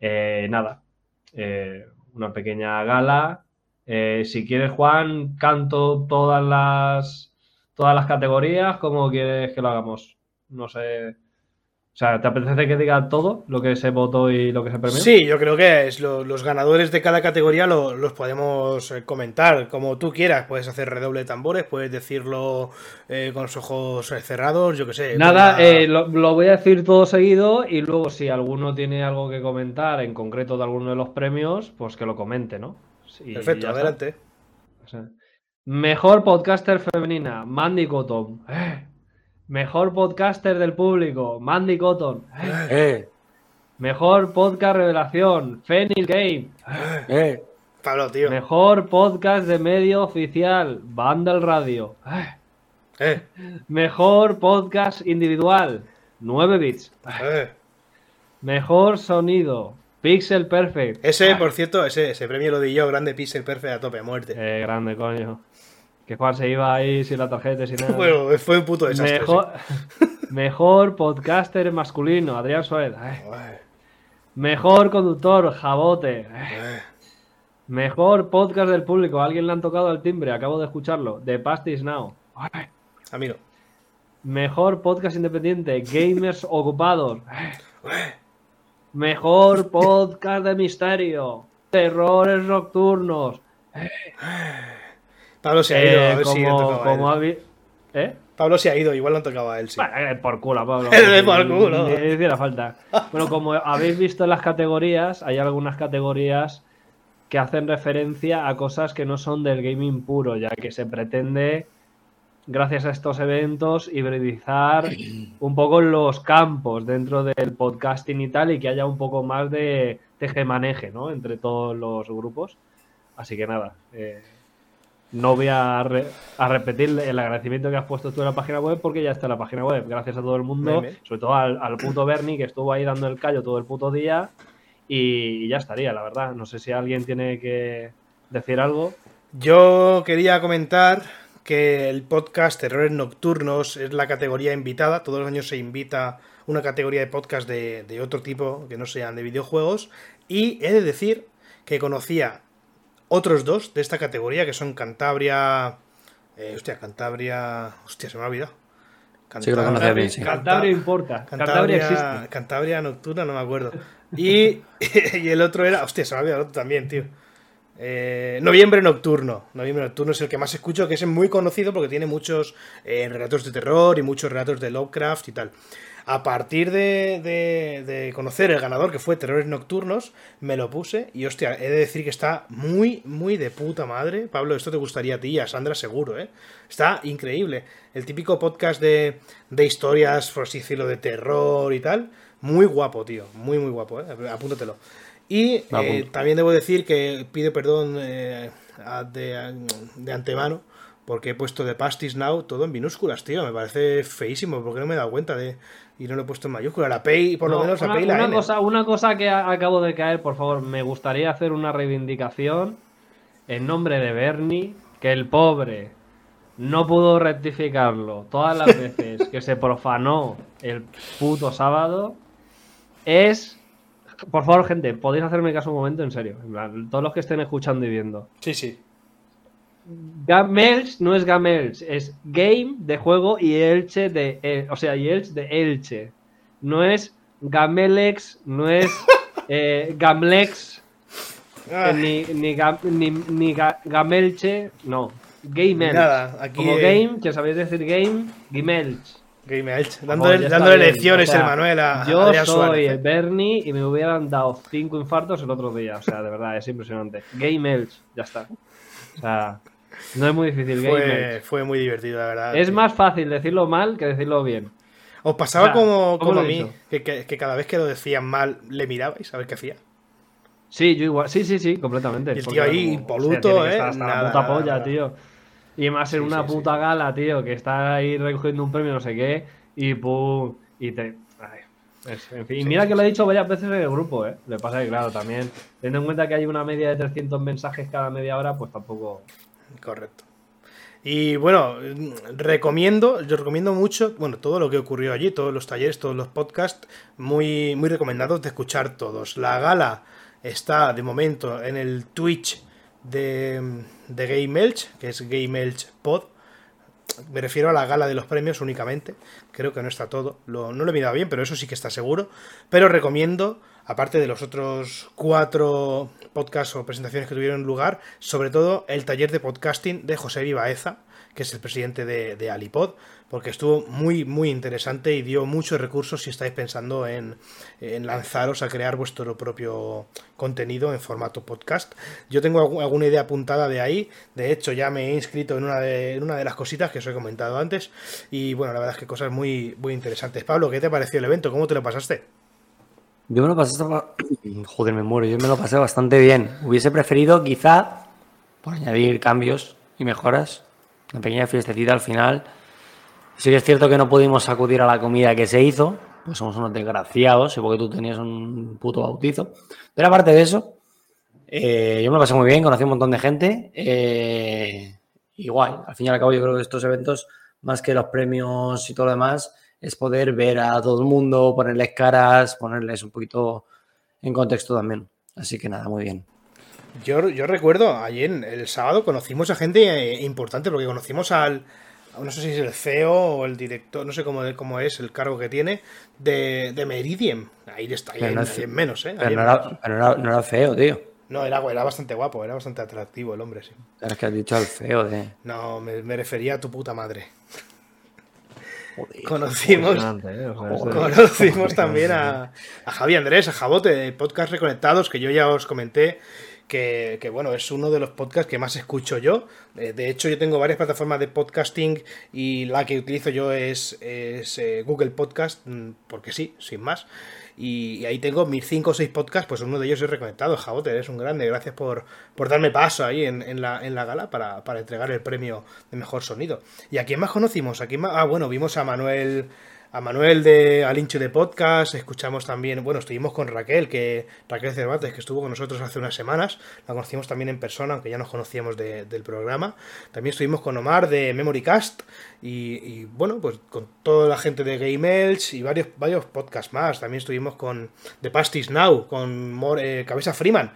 Eh, nada, una pequeña gala. si quieres, Juan, canto todas las todas las categorías, ¿cómo quieres que lo hagamos? No sé. O sea, ¿te apetece que diga todo lo que se votó y lo que se premió? Sí, yo creo que es los ganadores de cada categoría los podemos eh, comentar como tú quieras. Puedes hacer redoble de tambores, puedes decirlo eh, con los ojos eh, cerrados, yo qué sé. Nada, lo, voy a decir todo seguido y luego si alguno tiene algo que comentar en concreto de alguno de los premios, pues que lo comente, ¿no? Perfecto, adelante. O sea, Mejor podcaster femenina, Mandy Cotton. Eh. Mejor podcaster del público, Mandy Cotton. Eh. eh. Mejor podcast revelación, Fenil Game. Eh. Pablo, tío. Mejor podcast de medio oficial, Vandal Radio. Eh. Mejor podcast individual, 9 bits. Mejor sonido, Pixel Perfect. Ese, por cierto, ese, ese premio lo di yo, grande Pixel Perfect a tope, muerte. Eh, grande, coño. Que Juan se iba ahí sin la tarjeta, sin nada. Bueno, fue un puto desastre. Mejor, [LAUGHS] mejor podcaster masculino, Adrián Suárez. Mejor conductor, Jabote. Mejor podcast del público, alguien le han tocado el timbre, acabo de escucharlo. The Past is Now. Amigo. Mejor podcast independiente, Gamers [LAUGHS] Ocupados. Mejor podcast de misterio, Terrores Nocturnos. Pablo se ha ido, a ver si como ¿Eh? Pablo se ha ido, igual lo han tocado a él, sí. Eh, por culo, Pablo. [LAUGHS] por culo. Le hiciera falta. Bueno, como habéis visto en las categorías, hay algunas categorías que hacen referencia a cosas que no son del gaming puro, ya que se pretende, gracias a estos eventos, hibridizar [CLEARS THROAT] un poco los campos dentro del podcasting y tal, y que haya un poco más de tejemaneje, ¿no? Entre todos los grupos. Así que nada, eh, no voy a, repetir el agradecimiento que has puesto tú en la página web porque ya está en la página web. Gracias a todo el mundo, sobre todo al, puto Bernie que estuvo ahí dando el callo todo el puto día y, ya estaría, la verdad. No sé si alguien tiene que decir algo. Yo quería comentar que el podcast Terrores Nocturnos es la categoría invitada. Todos los años se invita una categoría de podcast de, de otro tipo que no sean de videojuegos. Y he de decir que conocía otros dos de esta categoría que son Cantabria. Eh, hostia, Cantabria. Hostia, se me ha olvidado. Cantabria, Cantabria importa. Cantabria, existe. Cantabria nocturna, no me acuerdo. Y, [LAUGHS] y, el otro era. Hostia, se me ha olvidado el otro también, tío. Eh, noviembre Nocturno. Noviembre Nocturno es el que más escucho, que es muy conocido porque tiene muchos eh, relatos de terror y muchos relatos de Lovecraft y tal. A partir de, conocer el ganador, que fue Terrores Nocturnos, me lo puse y hostia, he de decir que está muy, muy de puta madre. Pablo, esto te gustaría a ti y a Sandra seguro, ¿eh? Está increíble. El típico podcast de, de historias, por así decirlo, de terror y tal. Muy guapo, tío. Muy, muy guapo, ¿eh? Apúntatelo. Y eh, también debo decir que pido perdón eh, de, de antemano porque he puesto de Pastis Now todo en minúsculas, tío. Me parece feísimo, porque no me he dado cuenta de. Y no lo he puesto en mayúscula. La P, por lo menos la y la una Cosa, una cosa que acabo de caer, por favor, me gustaría hacer una reivindicación en nombre de Bernie, que el pobre no pudo rectificarlo todas las [LAUGHS] veces que se profanó el puto sábado. Es. Por favor, gente, podéis hacerme caso un momento, en serio. todos los que estén escuchando y viendo. Sí, sí Gamelch no es Gamelch, es Game de juego y Elche de. eh, o sea, y Elche de Elche. No es Gamelex, no es [LAUGHS] eh, Gamlex, eh, ni, ni, Gam- ni, ni Ga- Gamelche, no. Nada, aquí, Como eh, Game, que sabéis decir Game, Gimelch. Game Elch, Como dándole, lecciones o sea, el Manuel a, Yo Adrián soy Suárez. el. Bernie y me hubieran dado cinco infartos el otro día. O sea, de verdad, es impresionante. Game Elch, ya está. O sea, no es muy difícil. Game Fue, fue muy divertido, la verdad. Es tío. más fácil decirlo mal que decirlo bien. Os pasaba o sea, como, ¿cómo como a mí, que, que- que cada vez que lo decían mal le mirabais a ver qué hacía. Sí, yo igual. Sí, sí, sí, completamente. Y el tío ahí, impoluto, ¿eh? hasta Nada, la puta polla, nada. tío. Y más en Sí, una sí, puta gala, tío, que está ahí recogiendo un premio, no sé qué, y pum, y te. ay, es- en fin, y mira que lo he dicho varias veces en el grupo, ¿eh? Le pasa que, claro, también, teniendo en cuenta que hay una media de 300 mensajes cada media hora, pues tampoco. Correcto. Y bueno, mm, recomiendo, yo recomiendo mucho, bueno, todo lo que ocurrió allí, todos los talleres, todos los podcasts, muy, muy recomendados de escuchar todos. La gala está de momento en el Twitch de, de Game Elch, que es Game Elch Pod. Me refiero a la gala de los premios únicamente. Creo que no está todo. Lo- no lo he mirado bien, pero eso sí que está seguro. Pero recomiendo, aparte de los otros cuatro podcasts o presentaciones que tuvieron lugar, sobre todo el taller de podcasting de José Vivaeza, que es el presidente de, Alipod, porque estuvo muy, muy interesante y dio muchos recursos si estáis pensando en, lanzaros a crear vuestro propio contenido en formato podcast. Yo tengo algu- alguna idea apuntada de ahí, de hecho ya me he inscrito en una de, en una de las cositas que os he comentado antes, y bueno, la verdad es que cosas muy, muy interesantes. Pablo, ¿qué te pareció el evento? ¿Cómo te lo pasaste? Yo me lo pasé. [CLEARS THROAT] Joder, me muero. Yo me lo pasé bastante bien. Hubiese preferido, quizá, por añadir cambios y mejoras, una pequeña fiestecita al final. Sí es cierto que no pudimos acudir a la comida que se hizo, pues somos unos desgraciados, y porque tú tenías un puto bautizo. Pero aparte de eso, eh, yo me lo pasé muy bien, conocí un montón de gente. eh, y guay. Al fin y al cabo, yo creo que estos eventos, más que los premios y todo lo demás, es poder ver a todo el mundo, ponerles caras, ponerles un poquito en contexto también. Así que nada, muy bien. Yo, yo recuerdo, ayer, el sábado, conocimos a gente eh, importante, porque conocimos al, no sé si es el CEO o el director, no sé cómo, cómo es el cargo que tiene, de, de Meridian. Ahí está, ahí no ahí en menos, ¿eh? Pero no menos. era, pero no era- no era feo, tío. No, era, era bastante guapo, era bastante atractivo el hombre, sí. Es que has dicho al feo de. No, me, me refería a tu puta madre. Joder. Conocimos, ¿eh? O sea, conocimos [LAUGHS] también a, a Javi Andrés, a Jabote, de Podcast Reconectados, que yo ya os comenté que, bueno, es uno de los podcasts que más escucho yo. Eh, De hecho, yo tengo varias plataformas de podcasting y la que utilizo yo es, es, eh, Google Podcast, mm, porque sí, sin más. Y, ahí tengo mis 5 o 6 podcasts, pues uno de ellos es Reconectado. Jabote, eres un grande. Gracias por, por darme paso ahí en, en la, en la gala para, para entregar el premio de mejor sonido. ¿Y a quién más conocimos? ¿A quién más? Ah, bueno, vimos a Manuel a Manuel de Alincho de Podcast, escuchamos también, bueno, estuvimos con Raquel, que Raquel Cervantes, que estuvo con nosotros hace unas semanas, la conocimos también en persona, aunque ya nos conocíamos de- del programa. También estuvimos con Omar de Memorycast y, y, bueno, pues con toda la gente de Game Elch y varios, varios podcasts más. También estuvimos con The Past is Now, con Mor- eh, Cabeza Freeman.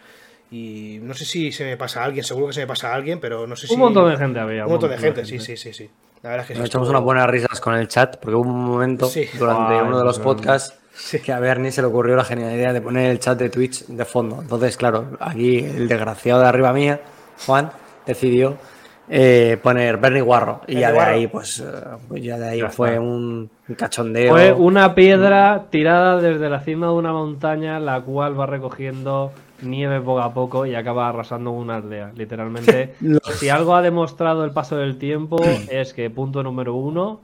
Y no sé si se me pasa a alguien, seguro que se me pasa a alguien, pero no sé si... Un montón de gente había. Un montón de gente, sí, sí, sí, sí. La verdad es que sí Nos echamos estuvo- unas buenas risas con el chat, porque hubo un momento Sí. durante Ay, uno de los no. podcasts Sí. que a Bernie se le ocurrió la genial idea de poner el chat de Twitch de fondo. Entonces, claro, aquí el desgraciado de arriba mía, Juan, decidió eh, poner Bernie Guarro. Y ya de Guarro. ahí, pues, eh, pues ya de ahí fue un cachondeo. Fue una piedra tirada desde la cima de una montaña, la cual va recogiendo nieve poco a poco y acaba arrasando una aldea. Literalmente, [LAUGHS] si algo ha demostrado el paso del tiempo [CLEARS THROAT] es que, punto número uno,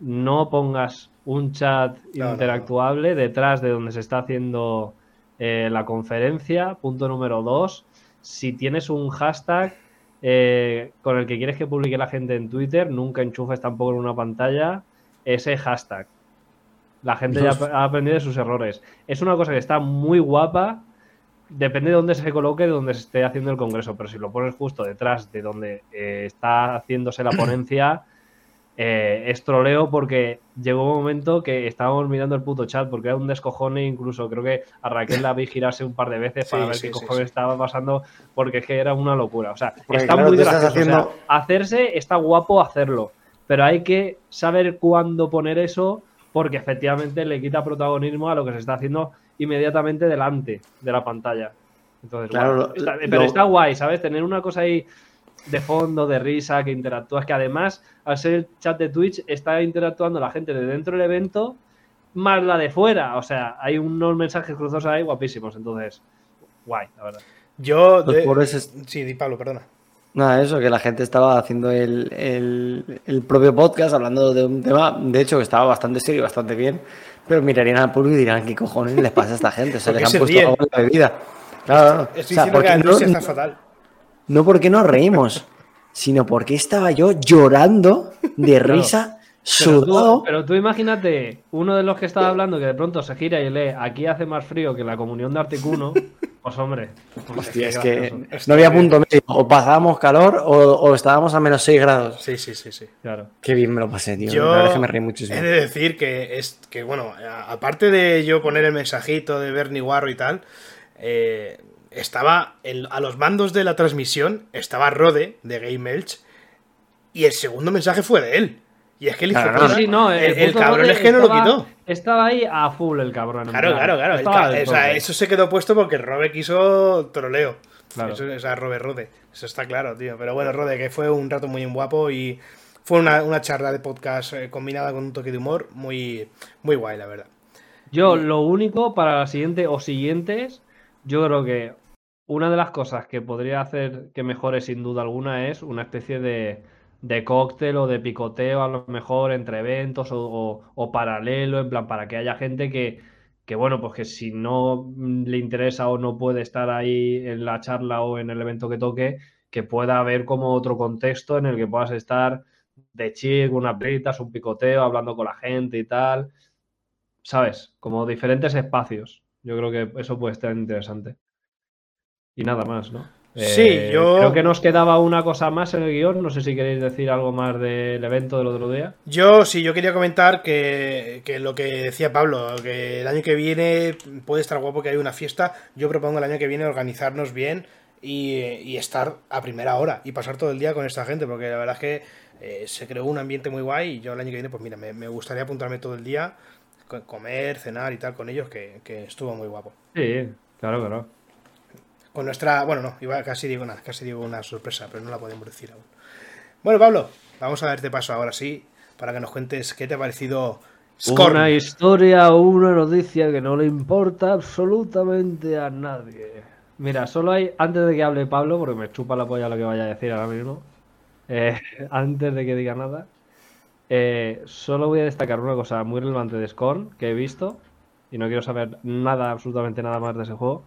no pongas un chat No, no, interactuable detrás de donde se está haciendo eh, la conferencia. Punto número dos, si tienes un hashtag eh, con el que quieres que publique la gente en Twitter, nunca enchufes tampoco en una pantalla ese hashtag. La gente ya ha aprendido de sus errores. Es una cosa que está muy guapa. Depende de dónde se coloque, de dónde se esté haciendo el congreso. Pero si lo pones justo detrás de donde eh, está haciéndose la [CLEARS THROAT] ponencia, eh, es troleo porque llegó un momento que estábamos mirando el puto chat porque era un descojone, incluso creo que a Raquel la vi girarse un par de veces para Sí, ver sí, qué sí, cojones estaba pasando porque es que era una locura. O sea, Porque, está claro, muy gracioso. o sea, haciendo- hacerse está guapo hacerlo, pero hay que saber cuándo poner eso porque efectivamente le quita protagonismo a lo que se está haciendo inmediatamente delante de la pantalla. Entonces, Claro, guay. lo- Está- lo- pero está guay, ¿sabes? Tener una cosa ahí de fondo, de risa, que interactúas, que además, al ser el chat de Twitch, está interactuando la gente de dentro del evento más la de fuera. O sea, hay unos mensajes cruzados ahí guapísimos. Entonces, guay, la verdad. Yo. De- pobres es- Sí, di Pablo, perdona. Nada, eso, que la gente estaba haciendo el, el- el propio podcast hablando de un tema, de hecho, que estaba bastante serio y bastante bien, pero mirarían al público y dirán, ¿qué cojones les pasa a esta gente? O sea, [LAUGHS] ¿Por les han puesto ríen? agua en la bebida. Claro, Estoy o sea, diciendo que porque la no, está [LAUGHS] fatal. no porque nos reímos, sino porque estaba yo llorando de risa, Pero sudado. tú, pero tú imagínate, uno de los que estaba hablando que de pronto se gira y lee, aquí hace más frío que la comunión de Articuno, [LAUGHS] pues hombre. pues Hostia, es que gracioso. no había punto medio. O pasábamos calor o, o estábamos a menos 6 grados. Sí, sí, sí, sí. Claro. Qué bien me lo pasé, tío. Yo La verdad es que me reí muchísimo. he de decir que es que bueno, aparte de yo poner el mensajito de Bernie Guarro y tal, eh, estaba el- a los mandos de la transmisión estaba Rode de Game Elch y el segundo mensaje fue de él. Y es que Claro, Sí, no, el, cabrón es que no lo estaba- quitó. Estaba ahí a full el cabrón. Claro, plan, claro, claro. el estaba o sea, eso se quedó puesto porque el Robe quiso troleo. Claro. Eso, o sea, Robe Rode. Eso está claro, tío. Pero bueno, Rode, que fue un rato muy guapo y fue una, una charla de podcast eh, combinada con un toque de humor muy, muy guay, la verdad. Yo lo único para la siguiente o siguientes, yo creo que una de las cosas que podría hacer que mejore sin duda alguna es una especie de, de cóctel o de picoteo a lo mejor entre eventos o, o- paralelo, en plan para que haya gente que, que bueno, pues que si no mm, le interesa o no puede estar ahí en la charla o en el evento que toque, que pueda haber como otro contexto en el que puedas estar de chill, con unas un picoteo, hablando con la gente y tal. ¿sabes? Como diferentes espacios. Yo creo que eso puede estar interesante. Y nada más, ¿no? Sí, Eh, yo- Creo que nos quedaba una cosa más en el guion. No sé si queréis decir algo más del evento del otro día. Yo sí, yo quería comentar que, que lo que decía Pablo, que el año que viene puede estar guapo que haya una fiesta. Yo propongo el año que viene organizarnos bien y, y estar a primera hora y pasar todo el día con esta gente, porque la verdad es que eh, se creó un ambiente muy guay y yo el año que viene, pues mira, me, me gustaría apuntarme todo el día, co- comer, cenar y tal con ellos, que, que estuvo muy guapo. Sí, claro, claro. Con nuestra, bueno, no, iba casi digo una, casi digo una sorpresa, pero no la podemos decir aún. Bueno, Pablo, vamos a darte paso ahora sí, para que nos cuentes qué te ha parecido Scorn. Una historia o una noticia que no le importa absolutamente a nadie. Mira, solo hay, antes de que hable Pablo, porque me chupa la polla lo que vaya a decir ahora mismo, eh, [LAUGHS] antes de que diga nada, eh, solo voy a destacar una cosa muy relevante de Scorn que he visto, y no quiero saber nada, absolutamente nada más de ese juego,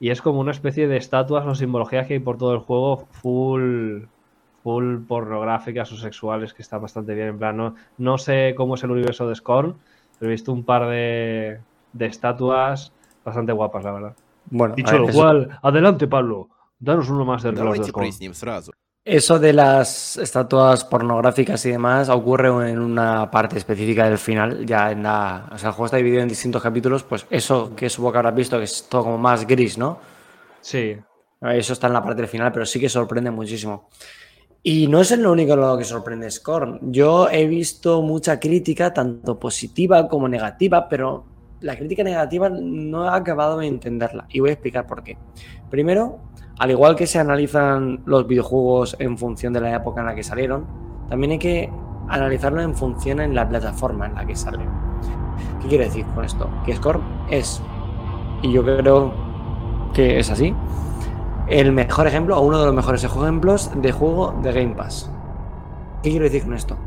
y es como una especie de estatuas o simbologías que hay por todo el juego, full, full pornográficas o sexuales, que está bastante bien. En plan, no, no sé cómo es el universo de Scorn, pero he visto un par de, de estatuas bastante guapas, la verdad. Bueno, a Dicho ver, lo eso- cual, adelante, Pablo. Danos uno más del reloj de Давайте Scorn. проясним сразу. Eso de las estatuas pornográficas y demás ocurre en una parte específica del final, ya en la... O sea, el juego está dividido en distintos capítulos, pues eso que supongo que habrás visto, que es todo como más gris, ¿no? Sí, Eso está en la parte del final, pero sí que sorprende muchísimo. Y no es lo único lo que sorprende Scorn. Yo he visto mucha crítica, tanto positiva como negativa, pero la crítica negativa no he acabado de entenderla. Y voy a explicar por qué. Primero, al igual que se analizan los videojuegos en función de la época en la que salieron, también hay que analizarlo en función en la plataforma en la que sale. ¿Qué quiere decir con esto? Que Scorn es, y yo creo que es así, el mejor ejemplo o uno de los mejores ejemplos de juego de Game Pass. ¿Qué quiero decir con esto?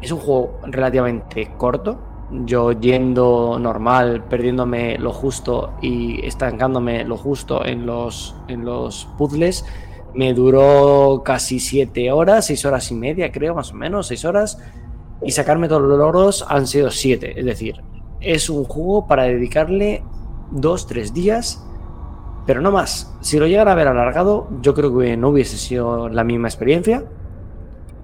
Es un juego relativamente corto. Yo yendo normal, perdiéndome lo justo y estancándome lo justo en los, en los puzzles, me duró casi 7 horas, 6 horas y media, creo, más o menos, 6 horas. Y sacarme todos los logros han sido 7. Es decir, es un juego para dedicarle 2-3 días pero no más. Si lo llegara a haber alargado, yo creo que no hubiese sido la misma experiencia.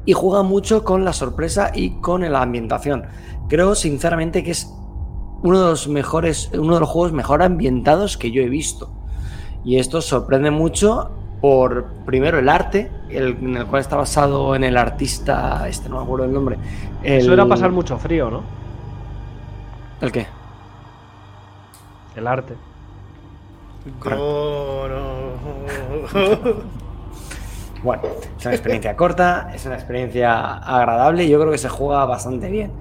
y juega mucho con la sorpresa y con la ambientación. Creo sinceramente que es uno de los mejores, uno de los juegos mejor ambientados que yo he visto. Y esto sorprende mucho por primero el arte, el, en el cual está basado en el artista, este no me acuerdo el nombre. El... Eso era pasar mucho frío, ¿no? ¿El qué? El arte. No, no. [LAUGHS] Bueno, es una experiencia corta, es una experiencia agradable y yo creo que se juega bastante bien.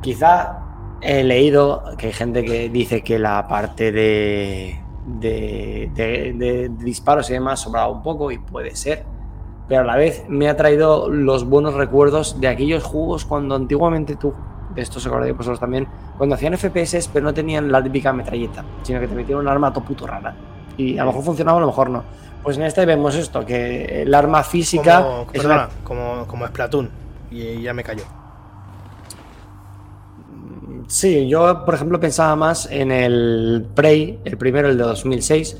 Quizá he leído que hay gente que dice que la parte de, de, de- de disparos y demás sobraba un poco y puede ser, pero a la vez me ha traído los buenos recuerdos de aquellos juegos cuando antiguamente tú, de esto se acordáis vosotros también, cuando hacían FPS pero no tenían la típica metralleta, sino que te metían un arma todo puto rara. Y a lo mejor funcionaba, a lo mejor no. Pues en este vemos esto, que el arma física como, es perdona, una- como, como Splatoon. Y ya me cayó. Sí, yo por ejemplo pensaba más en el Prey, el primero, el de 2006,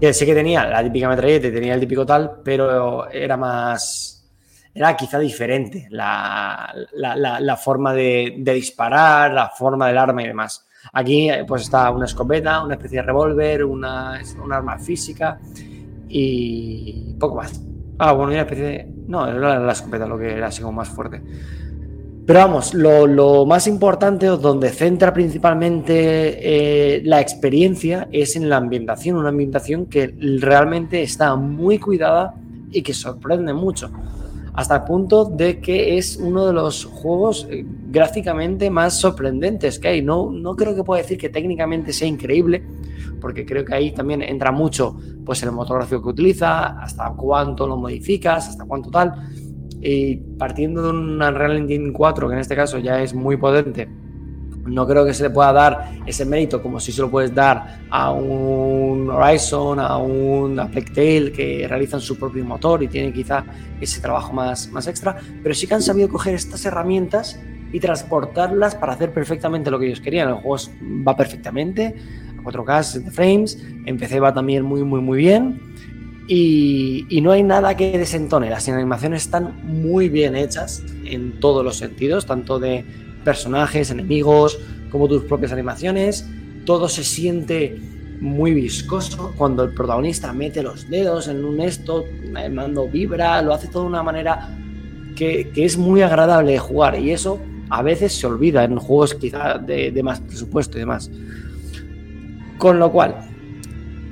que sí que tenía la típica metralleta tenía el típico tal, pero era más, era quizá diferente la, la- forma de, disparar, la forma del arma y demás. Aquí eh, pues está una escopeta, una especie de revólver, una, un arma física y poco más. Ah, bueno, una especie de... No, era la escopeta lo que era así como más fuerte. Pero vamos, lo, lo más importante o donde centra principalmente eh, la experiencia es en la ambientación, una ambientación que realmente está muy cuidada y que sorprende mucho. Hasta el punto de que es uno de los juegos eh, gráficamente más sorprendentes que hay. No, no creo que pueda decir que técnicamente sea increíble, porque creo que ahí también entra mucho pues el motor gráfico que utiliza, hasta cuánto lo modificas, hasta cuánto tal. Y partiendo de un Unreal Engine 4, que en este caso ya es muy potente, no creo que se le pueda dar ese mérito como si se lo puedes dar a un Horizon, a un a Tale, que realizan su propio motor y tienen quizá ese trabajo más, más extra, pero sí que han sabido coger estas herramientas y transportarlas para hacer perfectamente lo que ellos querían. El juego va perfectamente, a 4K, 60 frames, en PC va también muy, muy, muy bien. Y, no hay nada que desentone. Las animaciones están muy bien hechas en todos los sentidos, tanto de personajes, enemigos, como tus propias animaciones. Todo se siente muy viscoso cuando el protagonista mete los dedos en un esto, el mando vibra, lo hace todo de una manera que, es muy agradable de jugar y eso a veces se olvida en juegos quizá de más presupuesto y demás. Con lo cual,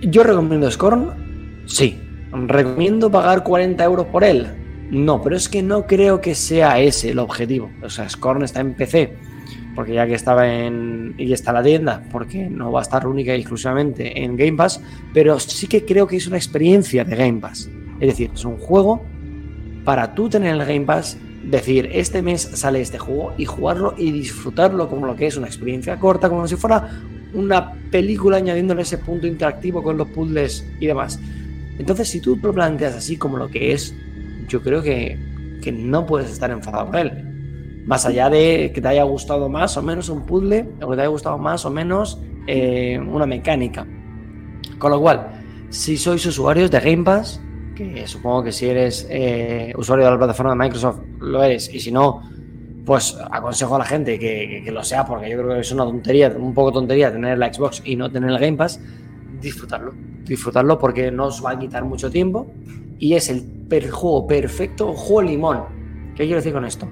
yo recomiendo Scorn, sí. ¿Recomiendo pagar 40 euros por él? No, pero es que no creo que sea ese el objetivo. O sea, Scorn está en PC, porque ya que estaba en. y está la tienda, porque no va a estar única y exclusivamente en Game Pass, pero sí que creo que es una experiencia de Game Pass. Es decir, es un juego para tú tener el Game Pass, decir, este mes sale este juego y jugarlo y disfrutarlo como lo que es una experiencia corta, como si fuera una película añadiéndole ese punto interactivo con los puzzles y demás. Entonces, si tú lo planteas así como lo que es, yo creo que, que no puedes estar enfadado con él. Más allá de que te haya gustado más o menos un puzzle, o que te haya gustado más o menos eh, una mecánica. Con lo cual, si sois usuarios de Game Pass, que supongo que si eres eh, usuario de la plataforma de Microsoft lo eres, y si no, pues aconsejo a la gente que, que- que lo sea, porque yo creo que es una tontería, un poco tontería tener la Xbox y no tener el Game Pass, disfrutarlo. Disfrutarlo porque no os va a quitar mucho tiempo y es el juego perfecto, juego limón. ¿Qué quiero decir con esto?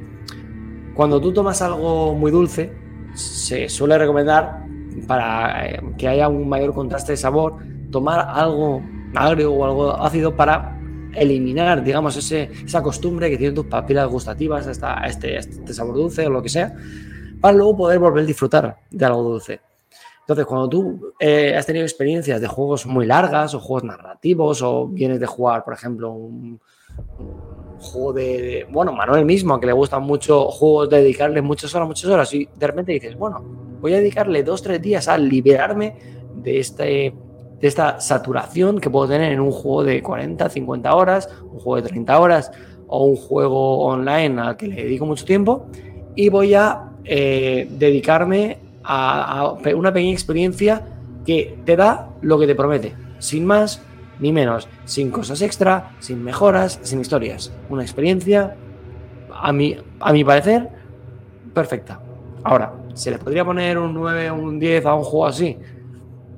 Cuando tú tomas algo muy dulce, se suele recomendar para eh, que haya un mayor contraste de sabor, tomar algo agrio o algo ácido para eliminar, digamos, ese, esa costumbre que tienen tus papilas gustativas, esta, este, este sabor dulce o lo que sea, para luego poder volver a disfrutar de algo dulce. Entonces, cuando tú eh, has tenido experiencias de juegos muy largas o juegos narrativos o vienes de jugar, por ejemplo, un, juego de, de- Bueno, Manuel mismo, que le gustan mucho juegos de dedicarle muchas horas, muchas horas, y de repente dices, bueno, voy a dedicarle dos, tres días a liberarme de, este, de esta saturación que puedo tener en un juego de 40, 50 horas, un juego de 30 horas o un juego online al que le dedico mucho tiempo y voy a eh, dedicarme a, una pequeña experiencia que te da lo que te promete, sin más ni menos, sin cosas extra, sin mejoras, sin historias. Una experiencia a mi, a mi parecer, perfecta. Ahora, ¿se le podría poner un 9 o un 10 a un juego así?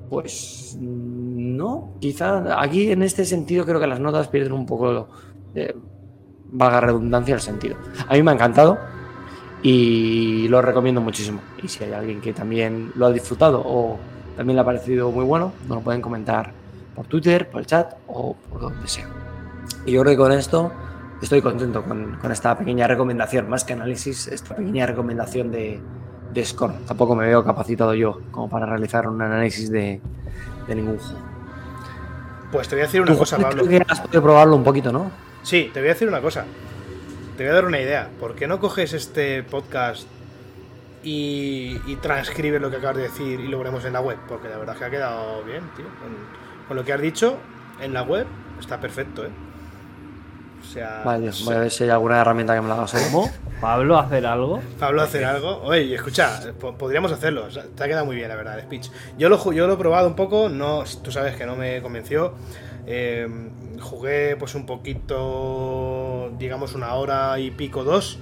Pues no, quizá aquí en este sentido creo que las notas pierden un poco, eh, valga redundancia, el sentido. A mí me ha encantado y lo recomiendo muchísimo. Y si hay alguien que también lo ha disfrutado o también le ha parecido muy bueno, nos lo pueden comentar por Twitter, por el chat o por donde sea. Y yo creo que con esto estoy contento con, con esta pequeña recomendación, más que análisis, esta pequeña recomendación de, de Score. Tampoco me veo capacitado yo como para realizar un análisis de, de ningún juego. Pues te voy a decir una cosa, creo Pablo. que has podido probarlo un poquito, ¿no? Sí, te voy a decir una cosa. Te voy a dar una idea. ¿Por qué no coges este podcast y, y transcribes lo que acabas de decir y lo ponemos en la web? Porque la verdad es que ha quedado bien, tío. Con, con lo que has dicho en la web está perfecto, ¿eh? O sea, Vale, voy a ver si hay alguna herramienta que me la haga. ¿Cómo? ¿Pablo hacer algo? Pablo hacer algo. Oye, escucha, po- podríamos hacerlo. o sea, te ha quedado muy bien, la verdad, el speech. Yo lo, yo lo he probado un poco, no, tú sabes que no me convenció. Eh, jugué pues un poquito, digamos una hora y pico, dos.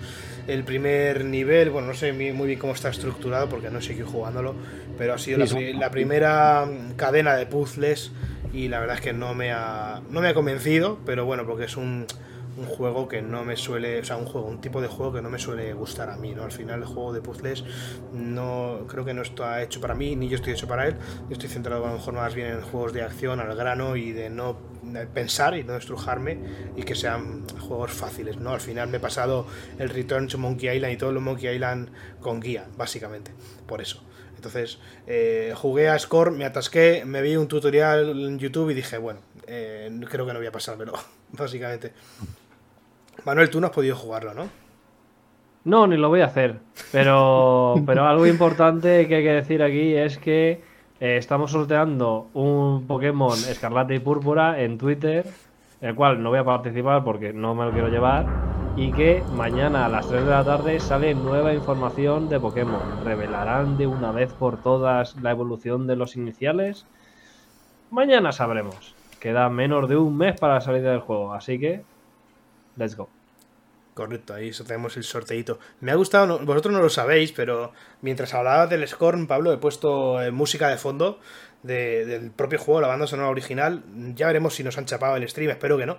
El primer nivel, bueno, no sé muy bien cómo está estructurado porque no qué jugándolo, pero ha sido la, la primera cadena de puzzles y la verdad es que no me ha, no me ha convencido, pero bueno, porque es un, un juego que no me suele, o sea, un juego, un tipo de juego que no me suele gustar a mí, ¿no? Al final el juego de puzzles no creo que no está hecho para mí, ni yo estoy hecho para él. Yo estoy centrado a lo mejor más bien en juegos de acción al grano y de no pensar y no estrujarme y que sean juegos fáciles, ¿no? Al final me he pasado el Return to Monkey Island y todo lo Monkey Island con guía, básicamente, por eso. Entonces, eh, jugué a Score, me atasqué, me vi un tutorial en YouTube y dije, bueno, eh, creo que no voy a pasármelo, [LAUGHS] básicamente. Manuel, tú no has podido jugarlo, ¿no? No, ni lo voy a hacer. Pero, [LAUGHS] pero algo importante que hay que decir aquí es que eh, estamos sorteando un Pokémon Escarlata y Púrpura en Twitter, el cual no voy a participar porque no me lo quiero llevar. Y que mañana a las 3 de la tarde sale nueva información de Pokémon. ¿Revelarán de una vez por todas la evolución de los iniciales? Mañana sabremos. Queda menos de un mes para la salida del juego, así que. Let's go. Correcto, ahí tenemos el sorteito. Me ha gustado, no- vosotros no lo sabéis, pero mientras hablaba del Scorn, Pablo, he puesto eh, música de fondo de- del propio juego, la banda sonora original. Ya veremos si nos han chapado el stream, espero que no.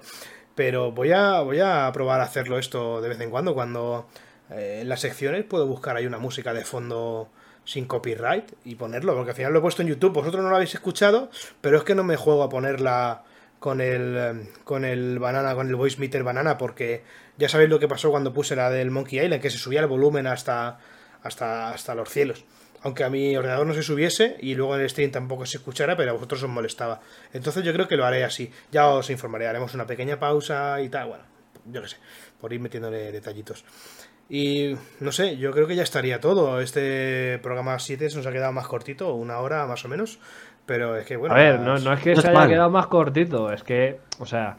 Pero voy a, voy a probar a hacerlo esto de vez en cuando, cuando eh, en las secciones puedo buscar ahí una música de fondo sin copyright y ponerlo, porque al final lo he puesto en YouTube, vosotros no lo habéis escuchado, pero es que no me juego a ponerla con el con el banana, con el voice meter banana, porque ya sabéis lo que pasó cuando puse la del Monkey Island, que se subía el volumen hasta, hasta, hasta los cielos. Aunque a mi ordenador no se subiese y luego en el stream tampoco se escuchara, pero a vosotros os molestaba. Entonces yo creo que lo haré así. Ya os informaré, haremos una pequeña pausa y tal. Bueno, yo qué sé, por ir metiéndole detallitos. Y no sé, yo creo que ya estaría todo. Este programa 7 se nos ha quedado más cortito, una hora más o menos. Pero es que bueno. A ver, no, no es que No se haya mal. quedado más cortito, es que, o sea,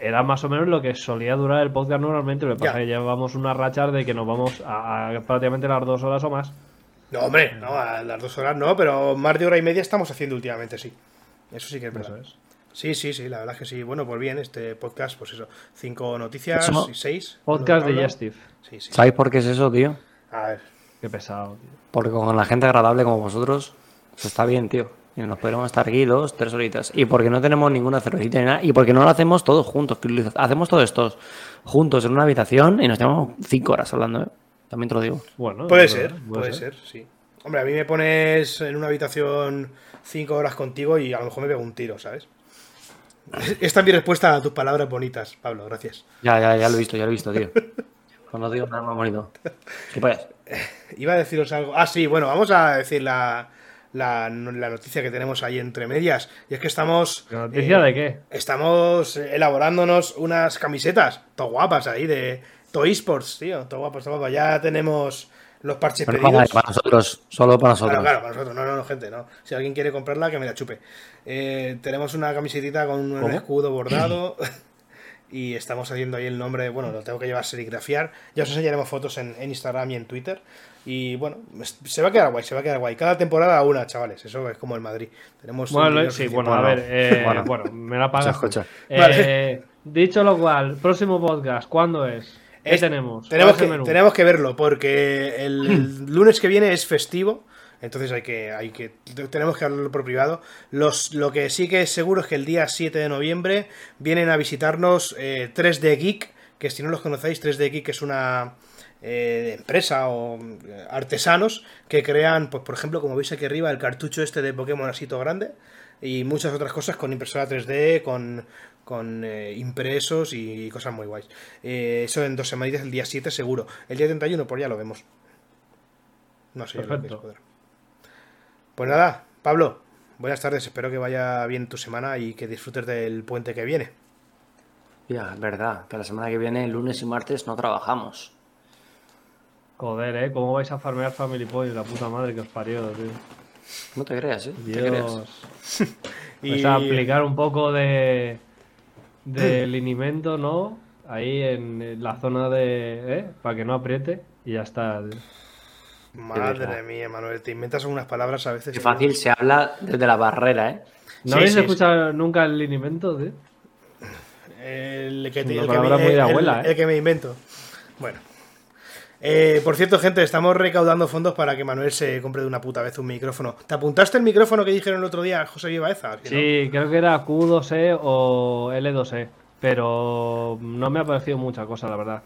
era más o menos lo que solía durar el podcast normalmente. Lo que pasa Ya. es que llevamos unas rachas de que nos vamos a, a prácticamente las dos horas o más. No, hombre, no, a las dos horas no, pero más de hora y media estamos haciendo últimamente, sí. Eso sí que es verdad. Eso es. Sí, sí, sí, la verdad es que sí. Bueno, pues bien, este podcast, pues eso, cinco noticias Eso- y seis. Podcast digestive. Sí, sí. ¿Sabéis por qué es eso, tío? A ver, Qué pesado, tío. Porque con la gente agradable como vosotros, pues está bien, tío. Y nos podemos estar aquí dos, tres horitas. Y porque no tenemos ninguna cervecita ni nada. Y porque no lo hacemos todos juntos. Hacemos todos estos juntos en una habitación y nos llevamos cinco horas hablando, ¿eh? También te lo digo. Bueno, puede ser, puede ser, sí. Hombre, a mí me pones en una habitación cinco horas contigo y a lo mejor me pego un tiro, ¿sabes? Esta es mi respuesta a tus palabras bonitas, Pablo, gracias. Ya, ya, ya lo he visto, ya lo he visto, tío. [LAUGHS] Cuando digo nada más bonito. ¿Qué pasa? [LAUGHS] Iba a deciros algo. Ah, sí, bueno, vamos a decir la, la, la noticia que tenemos ahí entre medias. Y es que estamos. ¿La noticia eh, de qué? Estamos elaborándonos unas camisetas, todo guapas ahí, de Toy Sports, tío. Todo guapas, todo guapas. Ya tenemos los parches Pero pedidos. para nosotros, solo para nosotros. Claro, claro, para nosotros. No, no, no, gente, no. Si alguien quiere comprarla, que me la chupe. Eh, tenemos una camisetita con un ¿Cómo? escudo bordado. [LAUGHS] y estamos haciendo ahí el nombre. Bueno, lo tengo que llevar a serigrafiar. Ya os enseñaremos fotos en, en Instagram y en Twitter. Y bueno, se va a quedar guay, se va a quedar guay. Cada temporada una, chavales. Eso es como el Madrid. Tenemos un Bueno, sí, bueno, a ver, eh, [LAUGHS] Bueno. bueno, me la pagas. Escucha, tú. escucha. Eh, Dicho lo cual, próximo podcast, ¿cuándo es? ¿Qué Es- tenemos? Tenemos ¿Cuál es que, tenemos verlo porque el, el [CLEARS THROAT] lunes que viene es festivo. Entonces hay que, hay que, tenemos que hablarlo por privado. Los, lo que sí que es seguro es que el día 7 de noviembre vienen a visitarnos eh, 3D Geek, que si no los conocéis, 3D Geek es una eh, empresa o eh, artesanos que crean, pues por ejemplo, como veis aquí arriba, el cartucho este de Pokémon así todo grande y muchas otras cosas con impresora 3D, con, con eh, impresos y cosas muy guays. Eh, eso en dos semanitas, el día 7 seguro. El día 31 por ya lo vemos. No sé, yo Perfecto. es poder. Pues nada, Pablo, buenas tardes. Espero que vaya bien tu semana y que disfrutes del puente que viene. Ya, es verdad, que la semana que viene, lunes y martes, no trabajamos. Joder, ¿eh? ¿Cómo vais a farmear Family Point? La puta madre que os parió, tío. No te creas, ¿eh? No te creas. [LAUGHS] Dios. Y Vais a aplicar un poco de de linimento, ¿no? Ahí en la zona de... ¿eh? Para que no apriete y ya está. tío. madre mía, Manuel, te inventas unas palabras a veces. Qué fácil se habla desde la barrera, ¿eh? ¿No Sí, habéis sí, escuchado nunca el linimento, tío? El que, te- una el que me, muy de el- abuela, el- ¿eh? el que me invento. Bueno. Eh, por cierto, gente, estamos recaudando fondos para que Manuel se compre de una puta vez un micrófono. ¿Te apuntaste el micrófono que dijeron el otro día José Vivaeza? Sí, creo que era Q2E o L2E, pero no me ha parecido mucha cosa, la verdad.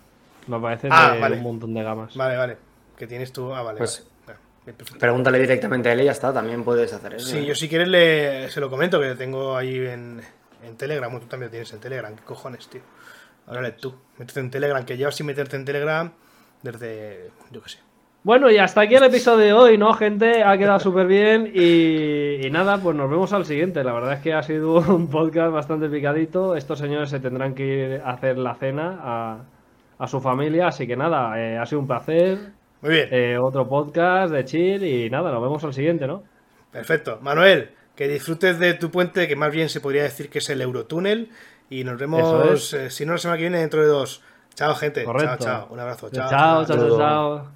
Me parece Ah, de vale. un montón de gamas. Vale, vale. Que tienes tú. Ah, vale. Pues- vale. Pregúntale directamente a él y ya está, también puedes hacer eso. Sí, ¿eh? yo si quieres le, se lo comento, que lo tengo ahí en, en Telegram. Tú también lo tienes en Telegram. ¿Qué cojones, tío? Háblale tú. Métete en Telegram, que llevas sin meterte en Telegram desde. Yo qué sé. Bueno, y hasta aquí el episodio de hoy, ¿no, gente? Ha quedado súper bien y, y nada, pues nos vemos al siguiente. La verdad es que ha sido un podcast bastante picadito. Estos señores se tendrán que ir a hacer la cena a, a su familia, así que nada, eh, ha sido un placer. Muy bien. Eh, otro podcast de chill y nada, nos vemos al siguiente, ¿no? Perfecto. Manuel, que disfrutes de tu puente, que más bien se podría decir que es el Eurotúnel. Y nos vemos, es. eh, si no la semana que viene, dentro de dos. Chao, gente. Correcto. Chao, chao. Un abrazo. chao, Chao. chao, chao. chao.